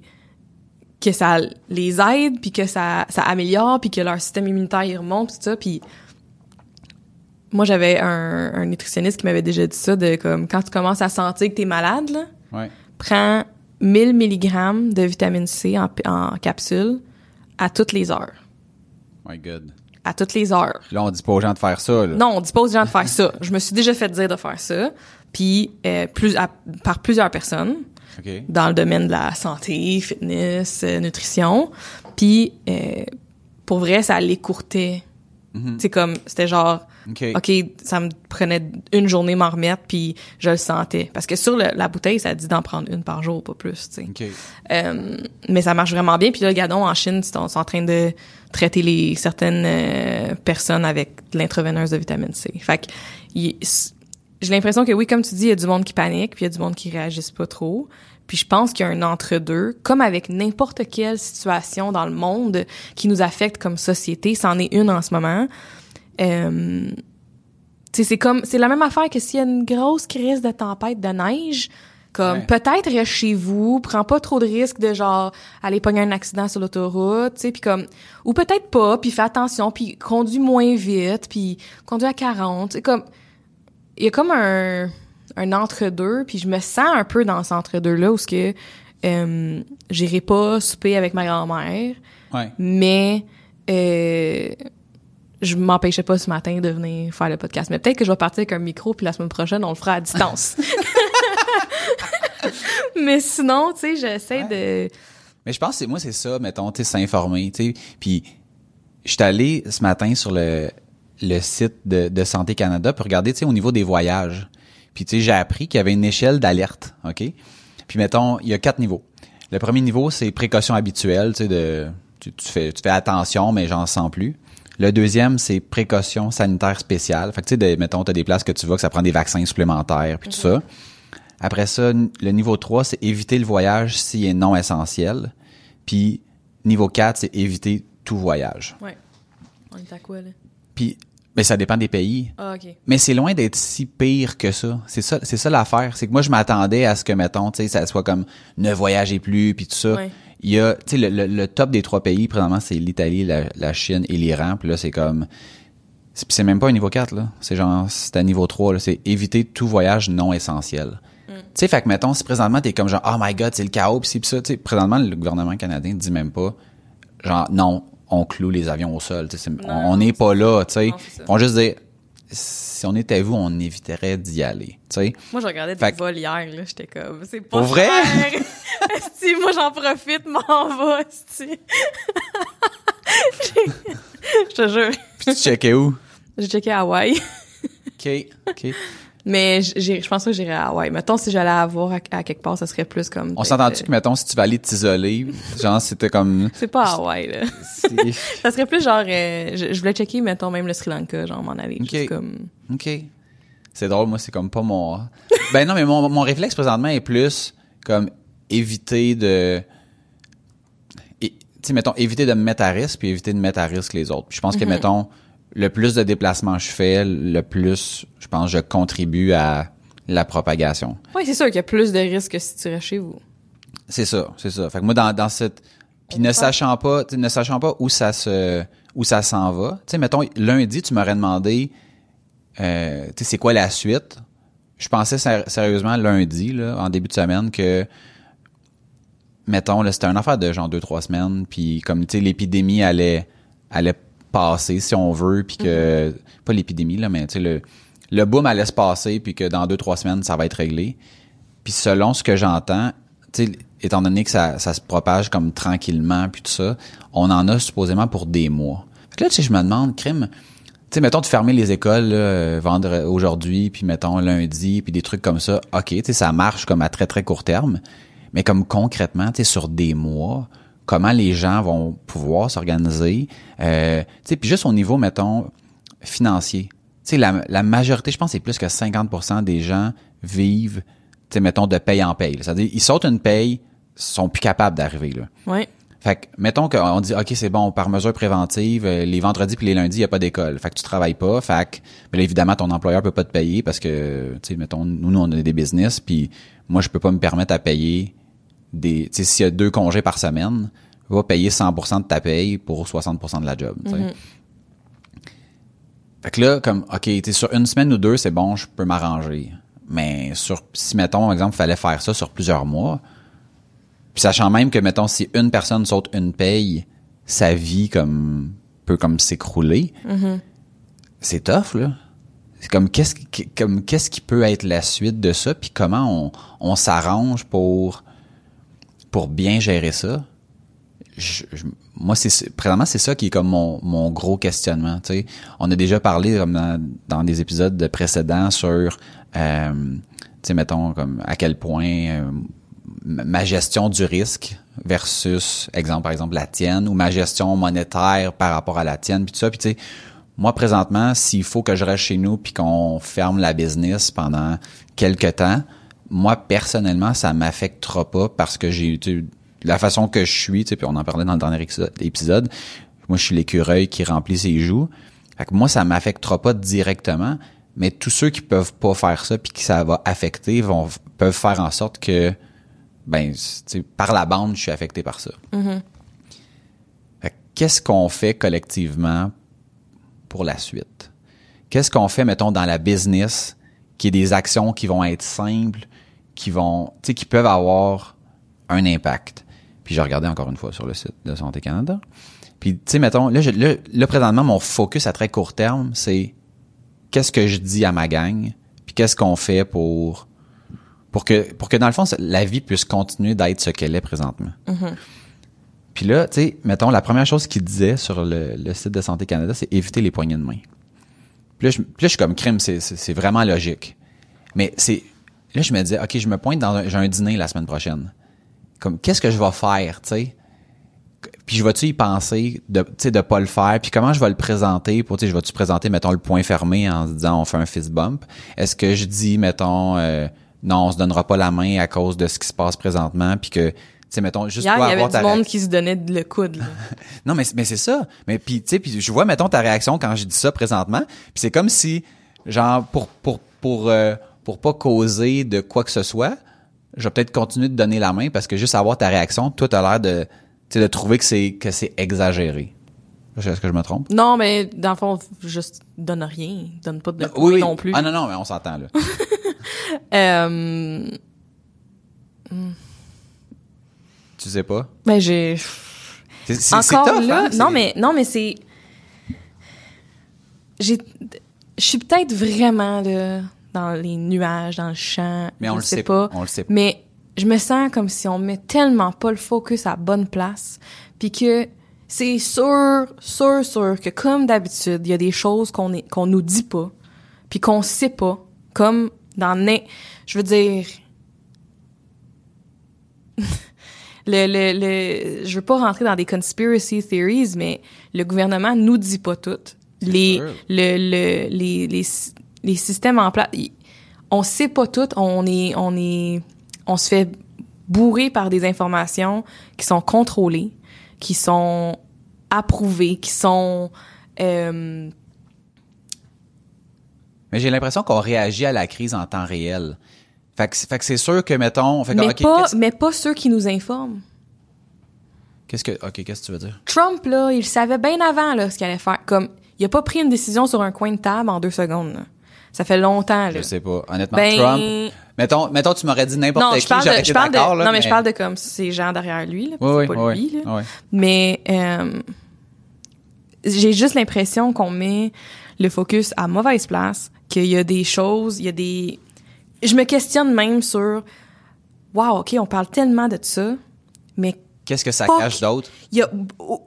que ça les aide, puis que ça, ça améliore, puis que leur système immunitaire il remonte, pis tout ça. Puis moi, j'avais un, un nutritionniste qui m'avait déjà dit ça, de comme, quand tu commences à sentir que t'es malade, là, Ouais. prends 1000 mg de vitamine C en, en capsule à toutes les heures. My God. À toutes les heures. Là, on dit pas aux gens de faire ça, là. Non, on dit pas aux gens de faire ça. Je me suis déjà fait dire de faire ça, puis euh, plus à- par plusieurs personnes dans le domaine de la santé, fitness, euh, nutrition. Puis euh, pour vrai, ça l'écourtait. C'est comme c'était genre OK. OK, ça me prenait une journée m'en remettre puis je le sentais parce que sur le- la bouteille, ça dit d'en prendre une par jour, pas plus, tu sais. OK. Euh, mais ça marche vraiment bien. Puis là, Gadon, en Chine, ils sont, en train de traiter les certaines euh, personnes avec de l'intraveineuse de vitamine C. Fait que j'ai l'impression que oui, comme tu dis, il y a du monde qui panique, puis il y a du monde qui réagisse pas trop. Puis je pense qu'il y a un entre-deux, comme avec n'importe quelle situation dans le monde qui nous affecte comme société. C'en est une en ce moment. Euh, c'est comme, c'est la même affaire que s'il y a une grosse crise de tempête de neige, comme Ouais. peut-être reste chez vous, prends pas trop de risques de genre aller pogner un accident sur l'autoroute, tu sais, puis comme ou peut-être pas, puis fais attention, puis conduis moins vite, puis conduis à 40, c'est comme il y a comme un un entre-deux, puis je me sens un peu dans cet entre-deux là où ce que euh, j'irai pas souper avec ma grand-mère, Ouais. mais euh, je m'empêchais pas ce matin de venir faire le podcast. Mais peut-être que je vais partir avec un micro, puis la semaine prochaine, on le fera à distance. mais sinon, tu sais, j'essaie de... Mais je pense que moi c'est ça, mettons, tu sais, s'informer, tu sais. Puis je suis allé ce matin sur le le site de, de Santé Canada pour regarder, tu sais, au niveau des voyages. Puis tu sais, j'ai appris qu'il y avait une échelle d'alerte, OK? Puis mettons, il y a quatre niveaux. Le premier niveau, c'est précaution habituelle, tu sais de tu, tu fais tu fais attention mais j'en sens plus. Le deuxième, c'est précaution sanitaire spéciale. Fait que tu sais, de- mettons, tu as des places que tu vas que ça prend des vaccins supplémentaires puis tout ça. Après ça, le niveau 3, c'est éviter le voyage s'il est non essentiel. Puis niveau 4, c'est éviter tout voyage. Ouais. On est à quoi, là? Puis mais ça dépend des pays. Ah, OK. Mais c'est loin d'être si pire que ça. C'est ça, c'est ça l'affaire. C'est que moi, je m'attendais à ce que, mettons, tu sais, ça soit comme ne voyagez plus, puis tout ça. Ouais. Il y a, tu sais, le, le- le top des trois pays, présentement, c'est l'Italie, la, la Chine et l'Iran. Puis là, c'est comme... C'est c'est même pas un niveau 4, là. C'est genre, c'est à niveau 3, là. C'est éviter tout voyage non essentiel. Tu sais, fait que, mettons, si présentement, t'es comme genre, oh my god, c'est le chaos, pis ci, pis ça, tu sais, présentement, le gouvernement canadien dit même pas, genre, non, on cloue les avions au sol, c'est- on n'est pas là, tu sais. Non. Ils vont juste dire, si on était vous, on éviterait d'y aller, tu sais. Moi, je regardais des vols hier, là. J'étais comme, c'est pas Pour vrai? Esti, moi, j'en profite, m'en va, esti. Je te jure. Puis tu checkais où? J'ai checké Hawaï. OK, OK. Mais j'ai- je pense que j'irais à Hawaï. Mettons, si j'allais à voir à, à quelque part, ça serait plus comme... On s'entend-tu que, mettons, si tu vas aller t'isoler, genre, c'était comme... C'est pas Hawaï, là. Ça serait plus genre... euh, je, je voulais checker, mettons, même le Sri Lanka, genre, m'en aller. Ok. Juste comme... OK. C'est drôle, moi, c'est comme pas mon... Ben non, mais mon, mon réflexe présentement est plus comme éviter de... Tu sais, mettons, éviter de me mettre à risque puis éviter de mettre à risque les autres. Puis je pense que, mettons, le plus de déplacements je fais, le plus, je pense, je contribue à la propagation. Oui, c'est sûr qu'il y a plus de risques que si tu restes chez vous. C'est ça, c'est ça. Fait que moi, dans, dans cette... Puis ne sachant pas, ne sachant pas où ça se où ça s'en va. Tu sais, mettons, lundi, tu m'aurais demandé, euh, tu sais, c'est quoi la suite? Je pensais sérieusement lundi, là, en début de semaine, que, mettons, là, c'était une affaire de genre deux, trois semaines, puis comme, tu sais, l'épidémie allait, allait passer, si on veut, puis que, mm-hmm. pas l'épidémie, là, mais tu sais, le, le boom allait se passer, puis que dans deux, trois semaines, ça va être réglé. Puis selon ce que j'entends, tu sais, étant donné que ça, ça se propage comme tranquillement, puis tout ça, on en a supposément pour des mois. Fait que là, tu sais, je me demande, crime, tu sais, mettons de fermer les écoles, là, vendre aujourd'hui, puis mettons lundi, puis des trucs comme ça, ok, tu sais, ça marche comme à très, très court terme, mais comme concrètement, tu sais, sur des mois, comment les gens vont pouvoir s'organiser, euh, tu sais, puis juste au niveau, mettons, financier. Tu sais, la, la majorité, je pense, c'est plus que 50% des gens vivent, tu sais, mettons, de paye en paye. C'est-à-dire, ils sautent une paye, sont plus capables d'arriver là. Oui. Fait que, mettons qu'on dit, OK, c'est bon, par mesure préventive, euh, les vendredis puis les lundis, il n'y a pas d'école. Fait que tu travailles pas. Fait que, mais là, évidemment, ton employeur peut pas te payer parce que, tu sais, mettons, nous, nous, on a des business, puis moi, je peux pas me permettre à payer des, s'il y a deux congés par semaine, va payer 100% de ta paye pour 60% de la job, mm-hmm. Fait que là, comme, OK, tu sur une semaine ou deux, c'est bon, je peux m'arranger. Mais sur, si, mettons, par exemple, il fallait faire ça sur plusieurs mois, puis sachant même que, mettons, si une personne saute une paye, sa vie comme peut comme s'écrouler. Mm-hmm. C'est tough, là. C'est comme qu'est-ce qui, comme qu'est-ce qui peut être la suite de ça, puis comment on, on s'arrange pour pour bien gérer ça. Moi, c'est présentement c'est ça qui est comme mon, gros questionnement. On a déjà parlé comme dans, des épisodes précédents sur, euh, mettons comme à quel point euh, ma gestion du risque versus, exemple, par exemple, la tienne, ou ma gestion monétaire par rapport à la tienne, puis tout ça. Puis tu moi, présentement, s'il faut que je reste chez nous puis qu'on ferme la business pendant quelques temps, moi, personnellement, ça m'affectera pas parce que j'ai la façon que je suis, tu sais, puis on en parlait dans le dernier épisode, moi, je suis l'écureuil qui remplit ses joues. Fait que moi, ça m'affectera pas directement, mais tous ceux qui peuvent pas faire ça puis qui ça va affecter vont peuvent faire en sorte que ben, par la bande, je suis affecté par ça. Mm-hmm. Qu'est-ce qu'on fait collectivement pour la suite? Qu'est-ce qu'on fait, mettons, dans la business, qui est des actions qui vont être simples, qui vont, tu sais, qui peuvent avoir un impact? Puis j'ai regardé encore une fois sur le site de Santé Canada. Puis, tu sais, mettons, là, là, présentement, mon focus à très court terme, c'est qu'est-ce que je dis à ma gang, puis qu'est-ce qu'on fait pour pour que pour que dans le fond la vie puisse continuer d'être ce qu'elle est présentement. Mm-hmm. Puis là, tu sais, mettons la première chose qu'il disait sur le, site de Santé Canada, c'est éviter les poignées de main. Puis là, je, puis là, je suis comme crime, c'est, c'est, vraiment logique. Mais c'est là, je me disais, ok, je me pointe dans un, j'ai un dîner la semaine prochaine. Comme qu'est-ce que je vais faire, tu sais? Puis je vais-tu y penser de tu sais de pas le faire? Puis comment je vais le présenter pour tu sais je vais-tu présenter mettons le point fermé en disant on fait un fist bump? Est-ce que je dis mettons euh, non, on se donnera pas la main à cause de ce qui se passe présentement, puis que tu sais mettons juste Hier, il y avait du monde qui se donnait le coude. Là. non, mais mais c'est ça. Mais puis tu sais puis je vois mettons ta réaction quand je dis ça présentement, puis c'est comme si genre pour pour pour euh, pour pas causer de quoi que ce soit, je vais peut-être continuer de donner la main parce que juste avoir ta réaction, toi t'as l'air de de trouver que c'est que c'est exagéré. Est-ce que je me trompe? Non, mais dans le fond, juste donne rien. Donne pas de oui, non plus. Ah non, non, mais on s'entend là. Euh... Tu sais pas? Ben j'ai. C'est Encore là, hein? non mais non mais c'est. J'ai. Je suis peut-être vraiment là dans les nuages, dans le champ. Mais on le sait pas. On le sait pas. Mais je me sens comme si on met tellement pas le focus à bonne place, puis que c'est sûr, sûr, sûr que comme d'habitude, il y a des choses qu'on qu'on nous dit pas, puis qu'on sait pas, comme dans je veux dire le, le, le je veux pas rentrer dans des conspiracy theories mais le gouvernement nous dit pas tout les le, le les, les les systèmes en place on sait pas tout on est on est on se fait bourrer par des informations qui sont contrôlées qui sont approuvées qui sont euh, Mais j'ai l'impression qu'on réagit à la crise en temps réel. Fait que, fait que c'est sûr que, mettons... Fait que, mais, pas, mais pas ceux qui nous informent. Qu'est-ce que... OK, qu'est-ce que tu veux dire? Trump, là, il savait bien avant là, ce qu'il allait faire. Comme, il a pas pris une décision sur un coin de table en deux secondes. là. Ça fait longtemps. Là. Je sais pas. Honnêtement, Ben- Trump... Mettons, mettons, tu m'aurais dit n'importe qui, j'aurais été d'accord, non, mais, je parle de comme ces gens derrière lui, là, Oui, c'est oui, pas oui. lui, là. Mais euh, j'ai juste l'impression qu'on met le focus à mauvaise place, qu'il y a des choses, il y a des... Je me questionne même sur, wow, ok, on parle tellement de ça, mais Qu'est-ce que ça cache d'autre? il y a,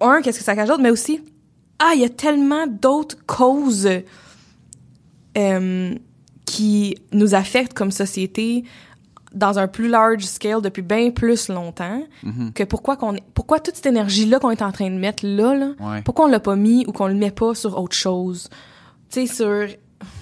un, qu'est-ce que ça cache d'autre, mais aussi, ah, il y a tellement d'autres causes euh, qui nous affectent comme société dans un plus large scale depuis bien plus longtemps Mm-hmm. que pourquoi qu'on pourquoi toute cette énergie là qu'on est en train de mettre là là Ouais. pourquoi on l'a pas mis ou qu'on le met pas sur autre chose? Tu sais sur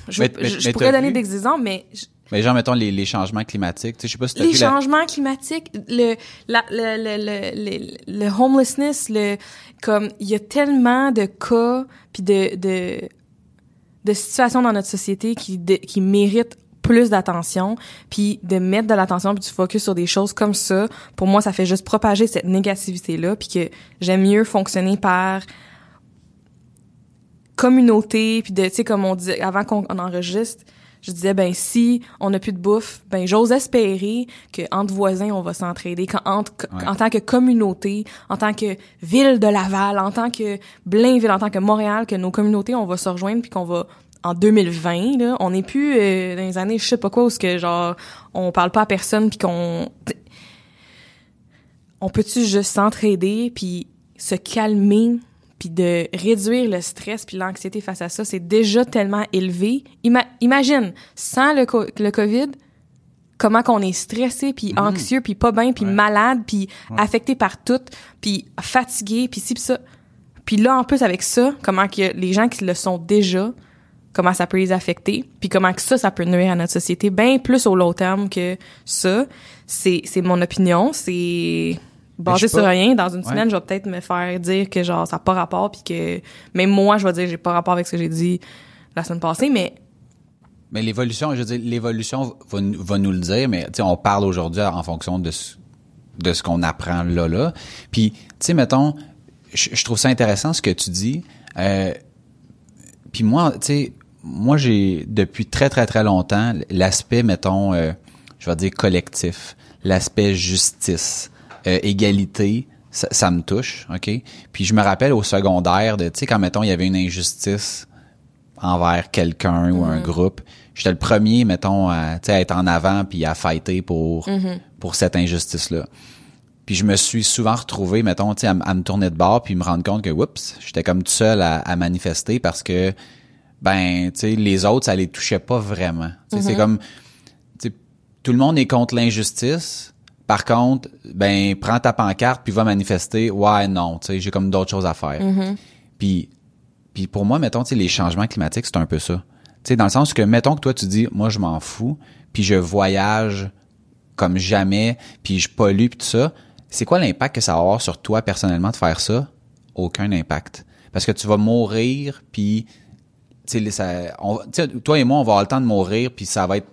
je, Mais- mais- je- je mais pourrais donner des exemples mais je- Mais genre, mettons, les, les changements climatiques. Tu sais, je sais pas si t'as les vu la- changements climatiques, le, la, le, le, le, le, le homelessness, le, comme, il y a tellement de cas puis de, de, de situations dans notre société qui, qui méritent plus d'attention, puis de mettre de l'attention puis du focus sur des choses comme ça, pour moi, ça fait juste propager cette négativité-là, puis que j'aime mieux fonctionner par communauté, puis de, tu sais, comme on disait, avant qu'on on enregistre, je disais, ben, si on n'a plus de bouffe, ben, j'ose espérer que entre voisins, on va s'entraider, qu'en- entre, Ouais. en tant que communauté, en tant que ville de Laval, en tant que Blainville, en tant que Montréal, que nos communautés, on va se rejoindre, puis qu'on va, en 2020, là, on n'est plus euh, dans les années, je sais pas quoi, où ce que, genre, on parle pas à personne, puis qu'on... On peut-tu juste s'entraider, puis se calmer, puis de réduire le stress puis l'anxiété face à ça, c'est déjà tellement élevé. Ima- imagine, sans le, co- le COVID, comment qu'on est stressé, puis anxieux, puis pas bien, puis Ouais. malade, puis affecté par tout, puis fatigué, puis ci, puis ça. Puis là, en plus, avec ça, comment que les gens qui le sont déjà, comment ça peut les affecter, puis comment que ça, ça peut nuire à notre société, bien plus au long terme que ça. C'est c'est mon opinion, c'est basé je sais sur pas. rien. Dans une Ouais. semaine, je vais peut-être me faire dire que genre ça n'a pas rapport, puis que même moi, je vais dire j'ai pas rapport avec ce que j'ai dit la semaine passée, mais Mais l'évolution, je veux dire, l'évolution va, nous- va nous le dire, mais tu sais, on parle aujourd'hui en fonction de ce, de ce qu'on apprend là, là. Puis, tu sais, mettons, je, je trouve ça intéressant ce que tu dis. Euh, puis moi, tu sais, moi, j'ai, depuis très, très, très longtemps, l'aspect, mettons, euh, je vais dire collectif, l'aspect justice, euh, égalité, ça, ça me touche, OK? Puis je me rappelle au secondaire de, tu sais, quand, mettons, il y avait une injustice envers quelqu'un ou un groupe. J'étais le premier, mettons, à, tu sais, à être en avant puis à fighter pour, pour cette injustice-là. Puis je me suis souvent retrouvé, mettons, tu sais, à, à me tourner de bord puis me rendre compte que, oups, j'étais comme tout seul à, à manifester parce que, ben, tu sais, les autres, ça les touchait pas vraiment. Tu sais, c'est comme, tu sais, tout le monde est contre l'injustice. Par contre, ben, prends ta pancarte puis va manifester. Ouais, non, tu sais, j'ai comme d'autres choses à faire. Puis, puis pour moi, mettons, tu sais, les changements climatiques, c'est un peu ça. Tu sais, dans le sens que, mettons que toi, tu dis, moi, je m'en fous, puis je voyage comme jamais, puis je pollue, puis tout ça. C'est quoi l'impact que ça va avoir sur toi, personnellement, de faire ça? Aucun impact. Parce que tu vas mourir, puis, tu sais, ça- on- tu sais, toi et moi, on va avoir le temps de mourir, puis ça va être,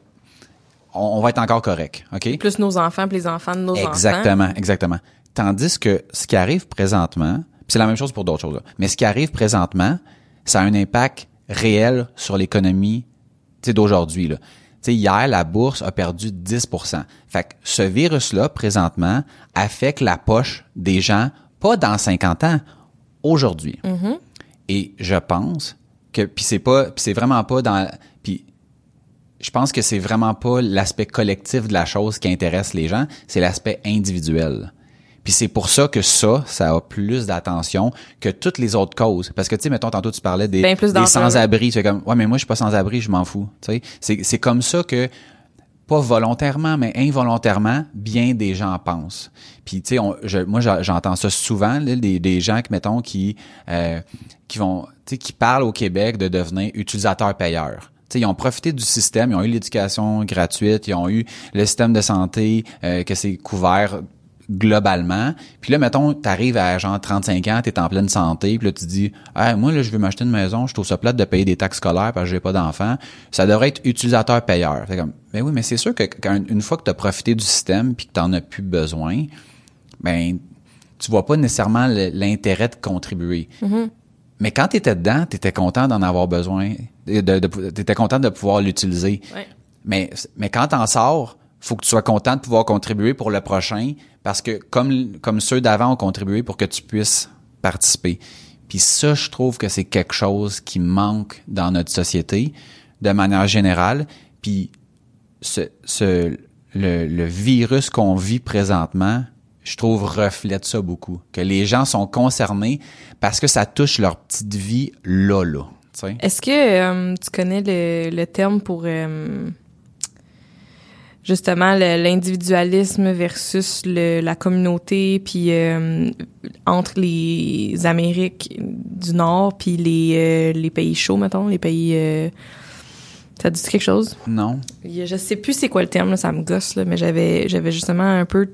on, on va être encore correct, OK? plus nos enfants, puis les enfants de nos enfants. Exactement, exactement. Tandis que ce qui arrive présentement, c'est la même chose pour d'autres choses, là, mais ce qui arrive présentement, ça a un impact réel sur l'économie tu sais, d'aujourd'hui. Là. Tu sais, hier, la bourse a perdu 10% Fait que ce virus-là, présentement, affecte la poche des gens, pas dans 50 ans, aujourd'hui. Et je pense que, puis c'est pas, c'est vraiment pas dans, puis je pense que c'est vraiment pas l'aspect collectif de la chose qui intéresse les gens, c'est l'aspect individuel. Puis c'est pour ça que ça, ça a plus d'attention que toutes les autres causes. Parce que, tu sais, mettons, tantôt, tu parlais des, Ben, des sans-abri. Tu fais comme, ouais, mais moi, je suis pas sans-abri, je m'en fous. Tu sais, c'est, c'est comme ça que, pas volontairement, mais involontairement, bien des gens pensent. Puis, tu sais, je- moi, j'entends ça souvent, là, des, des gens, qui, mettons, qui, euh, qui vont, tu sais, qui parlent au Québec de devenir utilisateurs-payeurs. Ils ont profité du système, ils ont eu l'éducation gratuite, ils ont eu le système de santé, euh, que c'est couvert globalement. Puis là, mettons, t'arrives à genre 35 ans, t'es en pleine santé, puis là, tu dis, ah, moi, là, je veux m'acheter une maison, je trouve ça plate de payer des taxes scolaires parce que j'ai pas d'enfants. Ça devrait être utilisateur-payeur. Comme, ben oui, mais c'est sûr que quand, une fois que t'as profité du système puis que t'en as plus besoin, ben, tu vois pas nécessairement l'intérêt de contribuer. Mm-hmm. Mais quand t'étais dedans, t'étais content d'en avoir besoin, de, de, t'étais content de pouvoir l'utiliser. Ouais. Mais, mais quand t'en sors, faut que tu sois content de pouvoir contribuer pour le prochain parce que comme, comme ceux d'avant ont contribué pour que tu puisses participer. Puis ça, je trouve que c'est quelque chose qui manque dans notre société de manière générale. Puis ce, ce, le, le virus qu'on vit présentement, je trouve, reflète ça beaucoup. Que les gens sont concernés parce que ça touche leur petite vie là, là. tu sais. Est-ce que euh, tu connais le, le terme pour euh, justement l'individualisme versus le, la communauté, puis euh, entre les Amériques du Nord puis les, les pays chauds, mettons, les pays... Ça dit quelque chose? Non? Je sais plus c'est quoi le terme, là, ça me gosse, là, mais j'avais j'avais justement un peu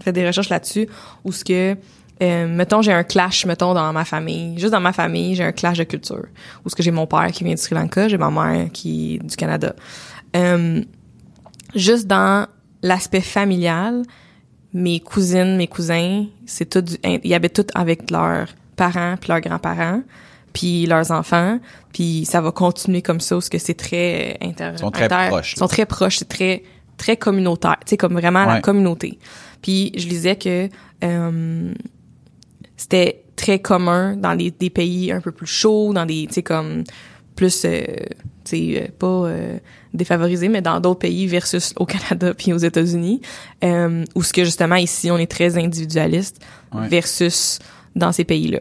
fait des recherches là-dessus où ce que euh, mettons j'ai un clash mettons dans ma famille. Juste dans ma famille j'ai un clash de culture. Où ce que j'ai mon père qui vient du Sri Lanka j'ai ma mère qui est du Canada. Euh, juste dans l'aspect familial mes cousines mes cousins c'est tout du- ils habitent tous avec leurs parents puis leurs grands-parents puis leurs enfants. Puis ça va continuer comme ça parce que c'est très euh, inter Ils sont très inter- proches, ils sont très proches c'est très très communautaire tu sais comme vraiment la communauté puis je lisais que euh, c'était très commun dans les, des pays un peu plus chauds, dans des, tu sais, comme plus, euh, tu sais, euh, pas euh, défavorisés, mais dans d'autres pays versus au Canada puis aux États-Unis, euh, où ce que justement ici on est très individualiste Ouais. versus dans ces pays-là.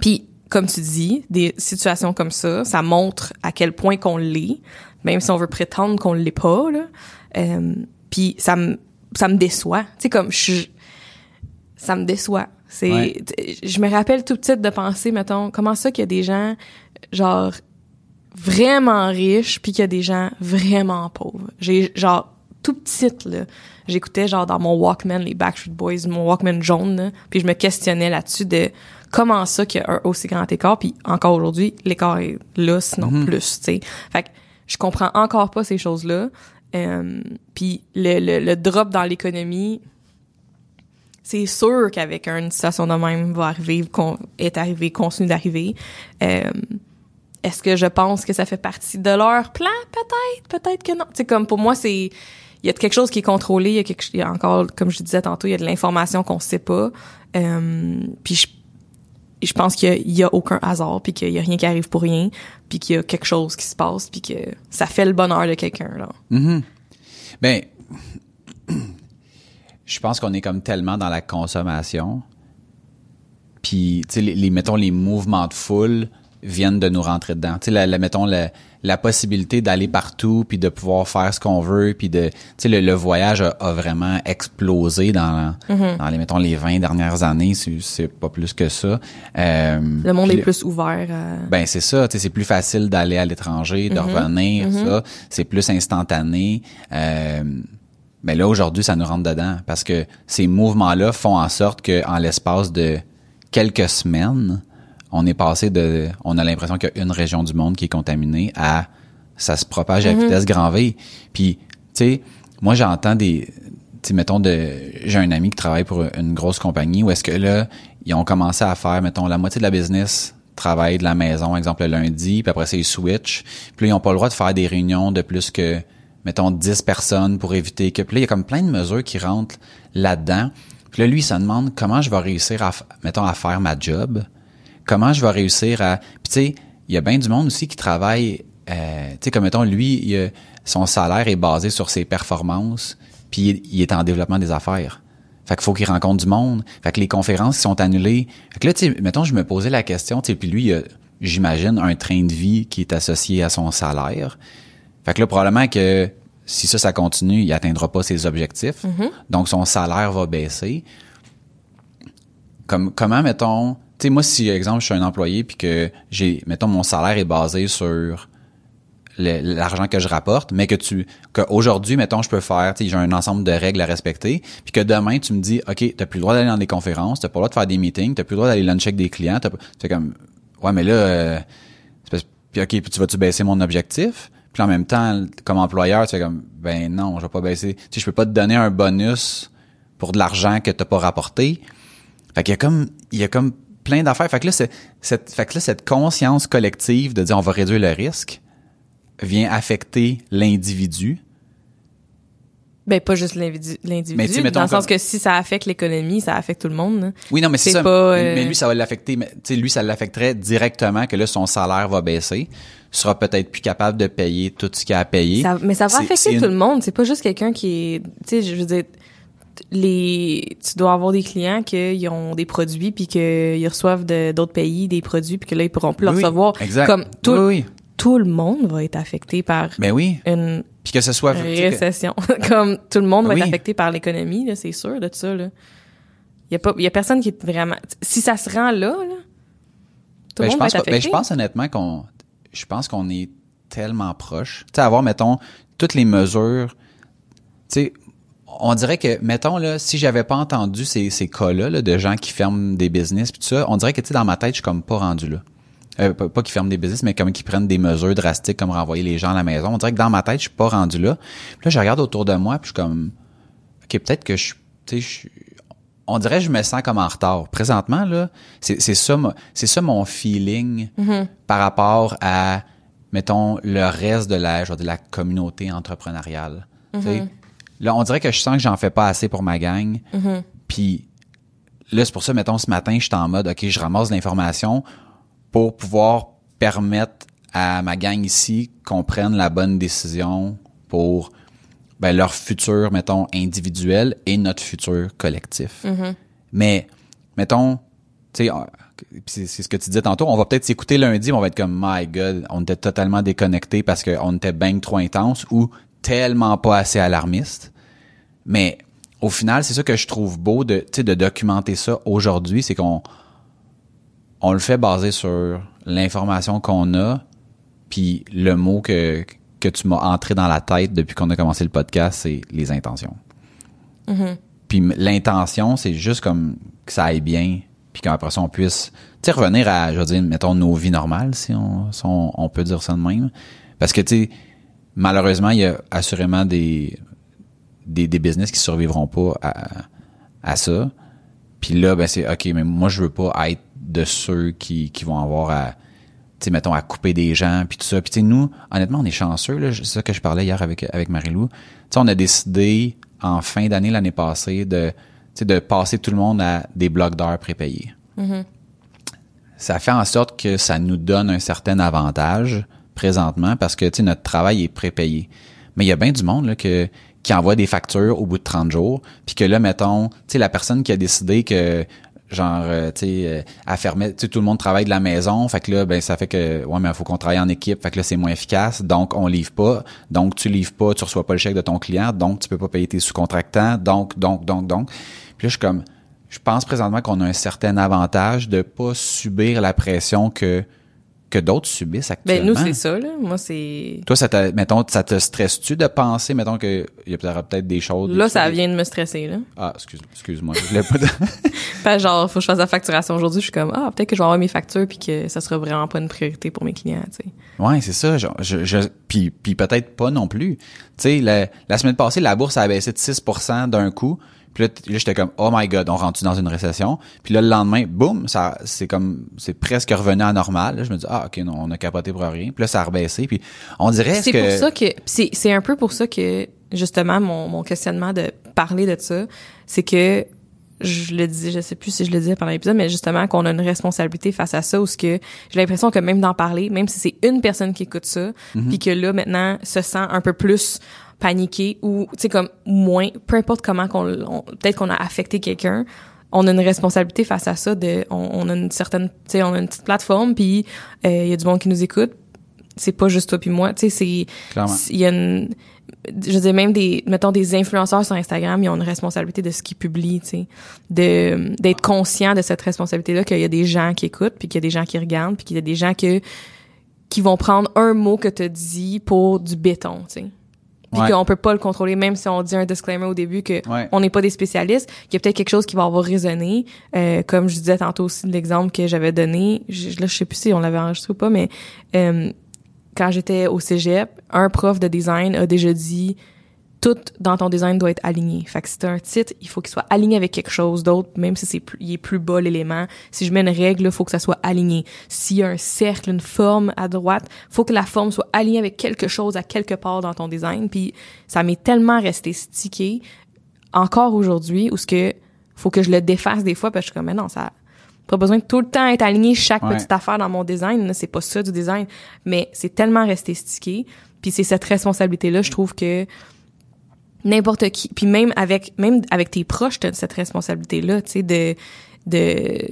Puis comme tu dis, des situations comme ça, ça montre à quel point qu'on l'est, même si on veut prétendre qu'on l'est pas là. Euh, puis ça me ça me déçoit. Tu sais comme je ça me déçoit. C'est Ouais. je me rappelle tout petite de penser mettons comment ça qu'il y a des gens genre vraiment riches puis qu'il y a des gens vraiment pauvres. J'ai genre tout petite là, j'écoutais genre dans mon Walkman les Backstreet Boys, mon Walkman jaune là, puis je me questionnais là-dessus de comment ça qu'il y a un aussi grand écart puis encore aujourd'hui l'écart est là sinon Mhm. plus, tu sais. Fait que je comprends encore pas ces choses-là. Euh, puis le, le, le drop dans l'économie, c'est sûr qu'avec une situation de même va arriver, qu'on est arrivé, continue d'arriver. Euh, est-ce que je pense que ça fait partie de leur plan? Peut-être, peut-être que non. C'est comme pour moi, c'est il y a quelque chose qui est contrôlé, il y a quelque il y a encore, comme je disais tantôt, il y a de l'information qu'on sait pas. Euh, puis je, je pense qu'il y a, aucun hasard, puis qu'il y a rien qui arrive pour rien, puis qu'il y a quelque chose qui se passe, puis que ça fait le bonheur de quelqu'un là. Mhm. Ben, je pense qu'on est comme tellement dans la consommation. Puis, tu sais, mettons, les mouvements de foule viennent de nous rentrer dedans. Tu sais, la, la- mettons, la, la possibilité d'aller partout, puis de pouvoir faire ce qu'on veut, puis de... Tu sais, le, le voyage a, a vraiment explosé dans, dans les, mettons, les 20 dernières années. C'est pas plus que ça. Euh, Le monde est plus ouvert à... ben c'est ça, tu sais, c'est plus facile d'aller à l'étranger, de revenir, ça, c'est plus instantané. Euh, mais là aujourd'hui, ça nous rentre dedans parce que ces mouvements-là font en sorte que en l'espace de quelques semaines, on est passé de, on a l'impression qu'il y a une région du monde qui est contaminée à ça se propage à vitesse grand V. Puis, tu sais, moi j'entends des, tu sais, mettons de, j'ai un ami qui travaille pour une grosse compagnie où est-ce que là, ils ont commencé à faire, mettons, la moitié de la business travaille de la maison, exemple le lundi, puis après ils switch. Puis là, ils ont pas le droit de faire des réunions de plus que, mettons, 10 personnes pour éviter que, puis là, il y a comme plein de mesures qui rentrent là-dedans. Puis là, lui, il se demande comment je vais réussir à, mettons, à faire ma job comment je vais réussir à puis tu sais il y a bien du monde aussi qui travaille euh, tu sais comme mettons lui il a- son salaire est basé sur ses performances puis il, il est en développement des affaires. Fait qu'il faut qu'il rencontre du monde. Fait que les conférences qui sont annulées. Fait que là tu sais mettons je me posais la question tu sais puis lui il a, j'imagine un train de vie qui est associé à son salaire. Fait que là probablement que si ça ça continue il atteindra pas ses objectifs. Donc son salaire va baisser. Comme comment mettons tu sais moi si exemple je suis un employé puis que j'ai mettons mon salaire est basé sur l'argent que je rapporte, mais que tu qu'aujourd'hui, mettons, je peux faire, tu sais, j'ai un ensemble de règles à respecter, puis que demain, tu me dis, OK, t'as plus le droit d'aller dans des conférences, t'as pas le droit de faire des meetings, t'as plus le droit d'aller luncher avec des clients, t'as c'est comme, ouais, mais là, euh, puis OK, puis tu vas-tu baisser mon objectif? Puis en même temps, comme employeur, tu fais comme, ben non, je vais pas baisser. Tu sais, je peux pas te donner un bonus pour de l'argent que t'as pas rapporté. Fait qu'il y a comme, il y a comme plein d'affaires. Fait que là, cette, fait que là, cette conscience collective de dire on va réduire le risque vient affecter l'individu. Ben, pas juste l'individu, l'individu, Mais tu sais, mettons dans le sens que si ça affecte l'économie, ça affecte tout le monde. là. Oui, non, mais c'est ça. pas, euh, mais lui, ça va l'affecter. Mais tu sais, lui, ça l'affecterait directement que là, son salaire va baisser. Il sera peut-être plus capable de payer tout ce qu'il a à payer. Ça- mais ça va affecter tout le monde. C'est pas juste quelqu'un qui est, tu sais, je veux dire, les, tu dois avoir des clients qui ont des produits puis qu'ils reçoivent d'autres pays des produits puis que là ils pourront plus Oui, recevoir. Exact. Comme tout, Oui, oui. tout le monde va être affecté par Ben oui. une Puis que ce soit. que- récession. Comme tout le monde va être affecté par l'économie, là, c'est sûr de ça. Là. Il y a pas, il y a personne qui est vraiment. Si ça se rend là, là tout Ben, le je monde va pense être pas- ben, affecté. je pense honnêtement qu'on, je pense qu'on est tellement proche. Tu sais, avoir, mettons, toutes les mesures, tu sais, on dirait que, mettons, là, si j'avais pas entendu ces, ces cas-là, là, de gens qui ferment des business pis tout ça, on dirait que, tu sais, dans ma tête, je suis comme pas rendu là. Euh, pas, pas qu'ils ferment des business, mais comme qu'ils prennent des mesures drastiques comme renvoyer les gens à la maison. On dirait que dans ma tête, je suis pas rendu là. Puis là, je regarde autour de moi, puis je suis comme, OK, peut-être que je, tu sais, je, on dirait que je me sens comme en retard. Présentement, là, c'est c'est ça, c'est ça mon feeling par rapport à, mettons, le reste de la, je vais dire, la communauté entrepreneuriale. Sais, Là, on dirait que je sens que j'en fais pas assez pour ma gang. Puis là, c'est pour ça, mettons, ce matin, je suis en mode, OK, je ramasse l'information pour pouvoir permettre à ma gang ici qu'on prenne la bonne décision pour ben, leur futur, mettons, individuel et notre futur collectif. Mais, mettons, tu sais, puis c'est ce que tu disais tantôt, on va peut-être s'écouter lundi, mais on va être comme, my God, on était totalement déconnectés parce qu'on était bien trop intense ou tellement pas assez alarmiste. Mais au final, c'est ça que je trouve beau de, tu sais, de documenter ça aujourd'hui, c'est qu'on on le fait basé sur l'information qu'on a, puis le mot que, que tu m'as entré dans la tête depuis qu'on a commencé le podcast, c'est les intentions. Puis m- l'intention, c'est juste comme que ça aille bien, puis qu'après ça, on puisse tu sais, revenir à, je veux dire, mettons, nos vies normales, si on, si on, on peut dire ça de même. Parce que, tu sais, malheureusement, il y a assurément des, des, des business qui survivront pas à, à ça. Puis là, ben c'est OK, mais moi, je veux pas être de ceux qui, qui vont avoir à, tu sais, mettons, à couper des gens, puis tout ça. Puis tu sais, nous, honnêtement, on est chanceux, là. C'est ça que je parlais hier avec, avec Marie-Lou. Tu sais, on a décidé, en fin d'année l'année passée, de, tu sais, de passer tout le monde à des blocs d'heures prépayés. Ça fait en sorte que ça nous donne un certain avantage présentement parce que, tu sais, notre travail est prépayé. Mais il y a bien du monde, là, que, qui envoie des factures au bout de 30 jours, puis que là, mettons, tu sais, la personne qui a décidé que genre euh, tu sais euh, elle fermait tu sais tout le monde travaille de la maison fait que là ben ça fait que ouais mais il faut qu'on travaille en équipe fait que là c'est moins efficace donc on livre pas. Donc tu livres pas tu reçois pas le chèque de ton client donc tu peux pas payer tes sous-contractants donc donc donc donc. Puis là je suis comme je pense présentement qu'on a un certain avantage de pas subir la pression que que d'autres subissent actuellement. Ben nous c'est ça là. Moi c'est Toi, ça te, mettons, ça te stresse-tu de penser, mettons que il y a peut-être des choses. là des- ça vient de me stresser là. Ah, excuse, excuse-moi, je voulais pas. Fait genre faut que je fasse la facturation aujourd'hui, je suis comme ah peut-être que je vais avoir mes factures puis que ça sera vraiment pas une priorité pour mes clients, tu sais. ouais, c'est ça. Genre, je, je, puis, puis peut-être pas non plus. Tu sais, la, la semaine passée, la bourse a baissé de 6% d'un coup. Puis là, là, j'étais comme oh my god, on rentre dans une récession? Puis là, le lendemain, boum, ça, c'est comme, c'est presque revenu à normal. Là, je me dis ah ok, non, on a capoté pour rien. Puis là, ça a rebaissé. Puis on dirait C'est que pour ça que c'est c'est un peu pour ça que justement mon mon questionnement de parler de ça, c'est que je le dis, je sais plus si je le disais pendant l'épisode, mais justement qu'on a une responsabilité face à ça, ou ce que j'ai l'impression que même d'en parler, même si c'est une personne qui écoute ça, Mhm. puis que là maintenant se sent un peu plus paniqué ou tu sais comme moins, peu importe comment qu'on, on- peut-être qu'on a affecté quelqu'un, on a une responsabilité face à ça de, on, on a une certaine, tu sais, on a une petite plateforme, puis euh, il y a du monde qui nous écoute, c'est pas juste toi puis moi, tu sais, c'est il y a une je veux dire même des mettons des influenceurs sur Instagram, ils ont une responsabilité de ce qu'ils publient, tu sais, de d'être conscient de cette responsabilité là qu'il y a des gens qui écoutent puis qu'il y a des gens qui regardent puis qu'il y a des gens que qui vont prendre un mot que tu dit pour du béton, tu sais. Puis Ouais. qu'on peut pas le contrôler, même si on dit un disclaimer au début que Ouais. on n'est pas des spécialistes, qu'il y a peut-être quelque chose qui va avoir résonné. Euh, comme je disais tantôt aussi de l'exemple que j'avais donné, je, là je sais plus si on l'avait enregistré ou pas, mais euh, quand j'étais au cégep, un prof de design a déjà dit tout dans ton design doit être aligné. Fait que si t'as un titre, il faut qu'il soit aligné avec quelque chose d'autre, même si c'est plus, il est plus bas l'élément. Si je mets une règle, il faut que ça soit aligné. S'il y a un cercle, une forme à droite, faut que la forme soit alignée avec quelque chose à quelque part dans ton design. Puis ça m'est tellement resté stické encore aujourd'hui où ce que faut que je le défasse des fois parce que je suis comme mais non ça pas besoin de tout le temps être aligné chaque Ouais. petite affaire dans mon design c'est pas ça du design mais c'est tellement resté stické puis c'est cette responsabilité là je trouve que n'importe qui puis même avec même avec tes proches t'as cette responsabilité là tu sais de, de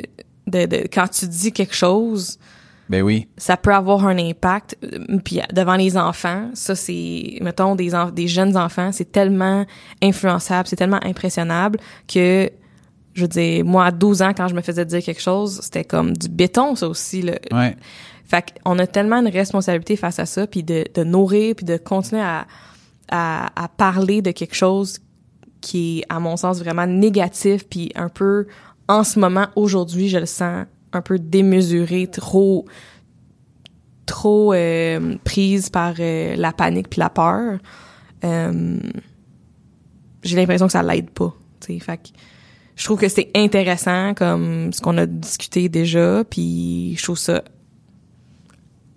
de de quand tu dis quelque chose Ben oui. ça peut avoir un impact puis devant les enfants ça c'est mettons des des jeunes enfants c'est tellement influençable c'est tellement impressionnable que je veux dire moi à 12 ans quand je me faisais dire quelque chose c'était comme du béton ça aussi là Ouais. fait qu'on a tellement une responsabilité face à ça, puis de, de nourrir, puis de continuer à, à, à parler de quelque chose qui est, à mon sens, vraiment négatif, puis un peu, en ce moment, aujourd'hui, je le sens un peu démesuré, trop trop euh, prise par euh, la panique puis la peur. Euh, J'ai l'impression que ça l'aide pas. tu sais. Fait que je trouve que c'est intéressant comme ce qu'on a discuté déjà, puis je trouve ça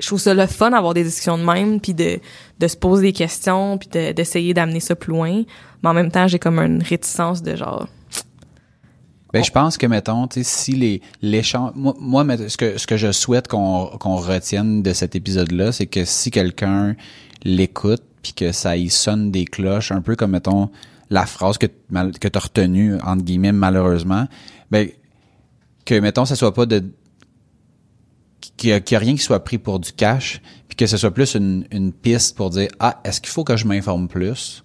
je trouve ça le fun d'avoir des discussions de même puis de, de se poser des questions puis de- d'essayer d'amener ça plus loin. Mais en même temps j'ai comme une réticence de genre Ben, je pense que, mettons, tu sais, si les, l'échange, moi, moi, ce que, ce que je souhaite qu'on, qu'on retienne de cet épisode-là, c'est que si quelqu'un l'écoute puis que ça y sonne des cloches, un peu comme, mettons, la phrase que, que t'as retenue, entre guillemets, malheureusement, ben, que, mettons, ça soit pas de, qu'il y a, rien qui soit pris pour du cash, puis que ce soit plus une, piste pour dire, ah, est-ce qu'il faut que je m'informe plus?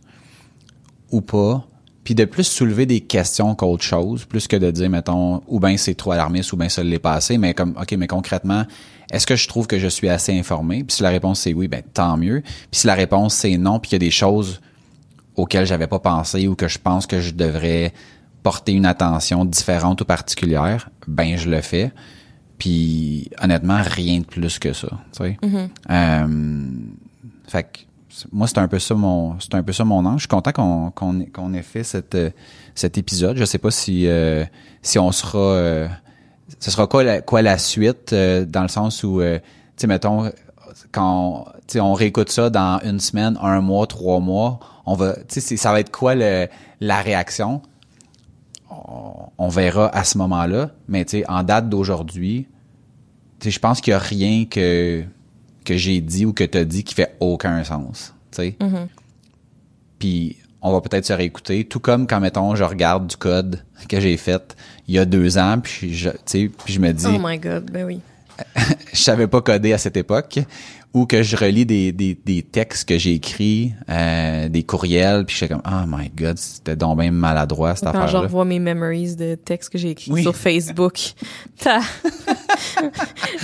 ou pas, puis de plus soulever des questions qu'autre chose, plus que de dire, mettons, ou bien c'est trop alarmiste, ou bien ça l'est pas mais comme, OK, mais concrètement, est-ce que je trouve que je suis assez informé? Puis si la réponse c'est oui, ben tant mieux. Puis si la réponse c'est non, puis qu'il y a des choses auxquelles j'avais pas pensé ou que je pense que je devrais porter une attention différente ou particulière, ben je le fais. Puis honnêtement, rien de plus que ça, tu sais. Euh, fait que moi c'est un peu ça mon c'est un peu ça mon ange. Je suis content qu'on qu'on ait- qu'on ait fait cette euh, cet épisode. Je sais pas si euh, si on sera euh, ce sera quoi la, quoi la suite euh, dans le sens où euh, tu sais mettons quand tu sais on réécoute ça dans une semaine, un mois, trois mois, on va tu sais ça va être quoi le la réaction? On, verra à ce moment-là, mais tu sais en date d'aujourd'hui, tu sais je pense qu'il y a rien que que j'ai dit ou que tu as dit qui fait aucun sens, tu sais. Puis on va peut-être se réécouter, tout comme quand mettons je regarde du code que j'ai fait il y a deux ans, je, puis je me dis, oh my god ben oui. je savais pas coder à cette époque, ou que je relis des, des, des textes que j'ai écrits, euh, des courriels, puis je suis comme, oh my god, c'était donc bien maladroit cette quand je affaire-là. revois mes memories de textes que j'ai écrits Oui. sur Facebook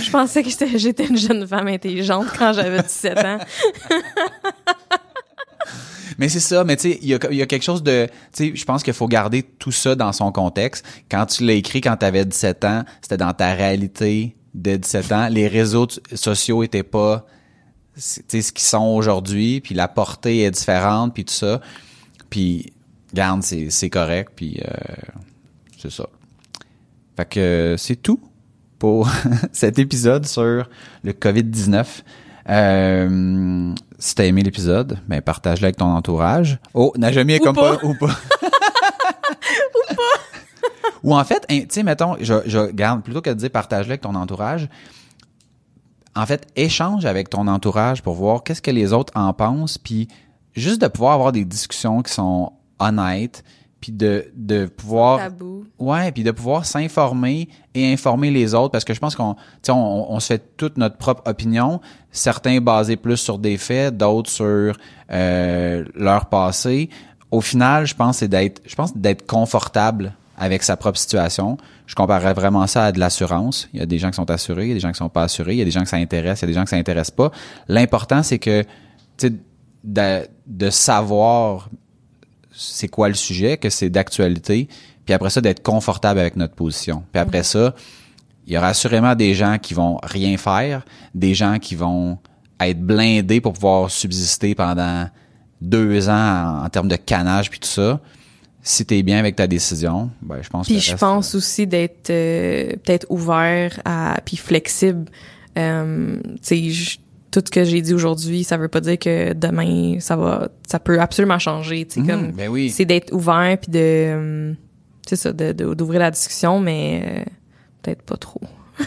je pensais que j'étais une jeune femme intelligente quand j'avais 17 ans Mais c'est ça, mais tu sais, il y a, y a quelque chose de, tu sais, je pense qu'il faut garder tout ça dans son contexte. Quand tu l'as écrit quand tu avais 17 ans, c'était dans ta réalité de 17 ans. Les réseaux sociaux étaient pas, ce qu'ils sont aujourd'hui, puis la portée est différente, puis tout ça. Puis, garde, c'est c'est correct, puis euh, c'est ça. Fait que c'est tout pour cet épisode sur le COVID-19. Euh, si t'as aimé l'épisode, ben partage-le avec ton entourage. Oh, Najami est Ou comme pas. pas. Ou pas. ou pas. Ou en fait, hein, tu sais, mettons, je, je garde, plutôt que de dire partage-le avec ton entourage, en fait, échange avec ton entourage pour voir qu'est-ce que les autres en pensent, puis juste de pouvoir avoir des discussions qui sont honnêtes, puis de, de pouvoir... tabou Ouais, puis de pouvoir s'informer et informer les autres parce que je pense qu'on tu sais, on, on se fait toute notre propre opinion, certains basés plus sur des faits, d'autres sur euh, leur passé. Au final, je pense c'est d'être je pense d'être confortable avec sa propre situation. Je comparerais vraiment ça à de l'assurance. Il y a des gens qui sont assurés, il y a des gens qui sont pas assurés, il y a des gens que ça intéresse, il y a des gens que ça intéresse pas. L'important, c'est que, de, de savoir c'est quoi le sujet, que c'est d'actualité, puis après ça, d'être confortable avec notre position. Puis après ça, il y aura assurément des gens qui vont rien faire, des gens qui vont être blindés pour pouvoir subsister pendant deux ans en, termes de canage puis tout ça. Si t'es bien avec ta décision, ben je pense. Puis je pense aussi d'être euh, peut-être ouvert à puis flexible. Euh, tu sais, tout ce que j'ai dit aujourd'hui, ça veut pas dire que demain ça va, ça peut absolument changer. Tu sais, Mhm, comme ben oui. c'est d'être ouvert puis de, euh, c'est ça, de de- d'ouvrir la discussion, mais euh, peut-être pas trop.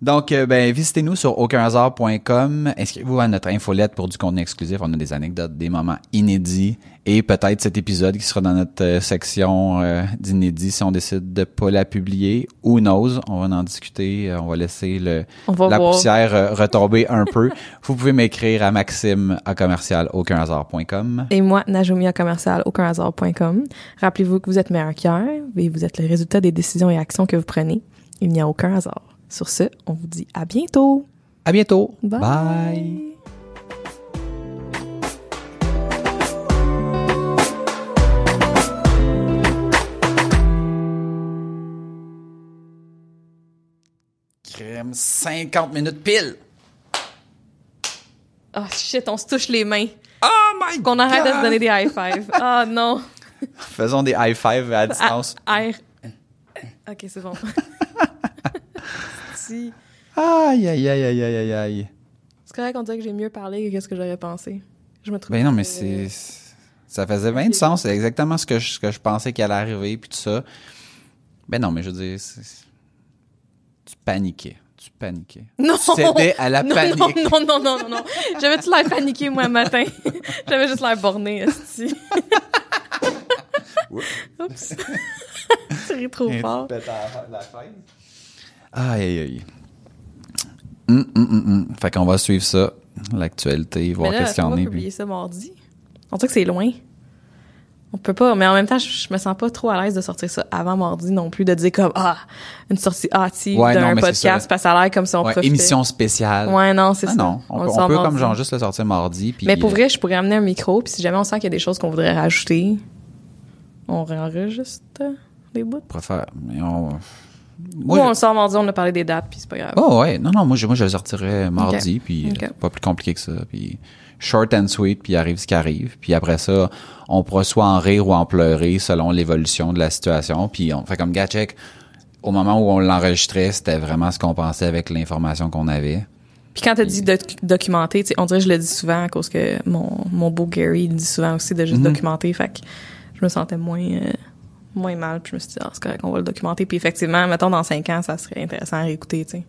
Donc, euh, ben, visitez-nous sur aucunhasard.com. Inscrivez-vous à notre infolette pour du contenu exclusif. On a des anecdotes, des moments inédits et peut-être cet épisode qui sera dans notre euh, section euh, d'inédits si on décide de pas la publier. Who knows? On va en discuter. Euh, On va laisser le, va la voir. poussière euh, retomber un peu. Vous pouvez m'écrire à maxime à commercial aucunhasard.com. Et moi, Najomia commercial aucunhasard.com. Rappelez-vous que vous êtes meilleur qu'hier et vous êtes le résultat des décisions et actions que vous prenez. Il n'y a aucun hasard. Sur ce, on vous dit à bientôt. À bientôt. Bye. Bye. Crème, 50 minutes pile. Oh shit, on se touche les mains. Oh my Qu'on arrête de God! se donner des high five. Ah non. Faisons des high five à distance. Ah, R. Ok, c'est bon. Si. Aïe, aïe, aïe, aïe, aïe, aïe, aïe. C'est correct qu'on dirait que j'ai mieux parlé que ce que j'aurais pensé. Je me trouve. Ben non, mais c'est. Ça faisait bien de sens. C'est exactement ce que je, ce que je pensais qu'il allait arriver, puis tout ça. Ben non, mais je veux dire, tu paniquais. Tu paniquais. Non! Tu cédais à la non, panique. Non, non, non, non, non. J'avais-tu l'air paniqué, moi, un matin? J'avais juste l'air borné, esti. Oups. Tu ris trop fort. Aïe, aïe, aïe. Hum, hum, hum, hum. Fait qu'on va suivre ça, l'actualité, voir qu'est-ce qu'il y on en est. publier Puis... ça mardi. On dirait que c'est loin. On peut pas, mais en même temps, je, je me sens pas trop à l'aise de sortir ça avant mardi non plus, de dire comme, ah, une sortie hâtive Ouais, d'un podcast, parce que ça a l'air comme si on Ouais, profitait. émission spéciale. Ouais, non, c'est Ah ça. non, on, peut, on comme genre juste le sortir mardi. Puis, Mais pour euh, vrai, je pourrais amener un micro, puis si jamais on sent qu'il y a des choses qu'on voudrait rajouter, on réenregistre les bouts. on faire- mais on- Ou Moi, on je- le sort mardi, on a parlé des dates, puis c'est pas grave. Oh ouais, non non, moi je moi je le sortirais mardi puis Ok. euh, pas plus compliqué que ça puis short and sweet puis arrive ce qui arrive puis après ça on pourra soit en rire ou en pleurer selon l'évolution de la situation puis on fait comme gars check au moment où on l'enregistrait, c'était vraiment ce qu'on pensait avec l'information qu'on avait. Puis quand t'as dit doc- documenter, on dirait que je le dis souvent à cause que mon, mon beau Gary il dit souvent aussi de juste Mhm. documenter. Fait que je me sentais moins, euh, moins mal. Puis je me suis dit, ah, c'est correct, on va le documenter. Puis effectivement, mettons, dans cinq ans, ça serait intéressant à réécouter, tu sais.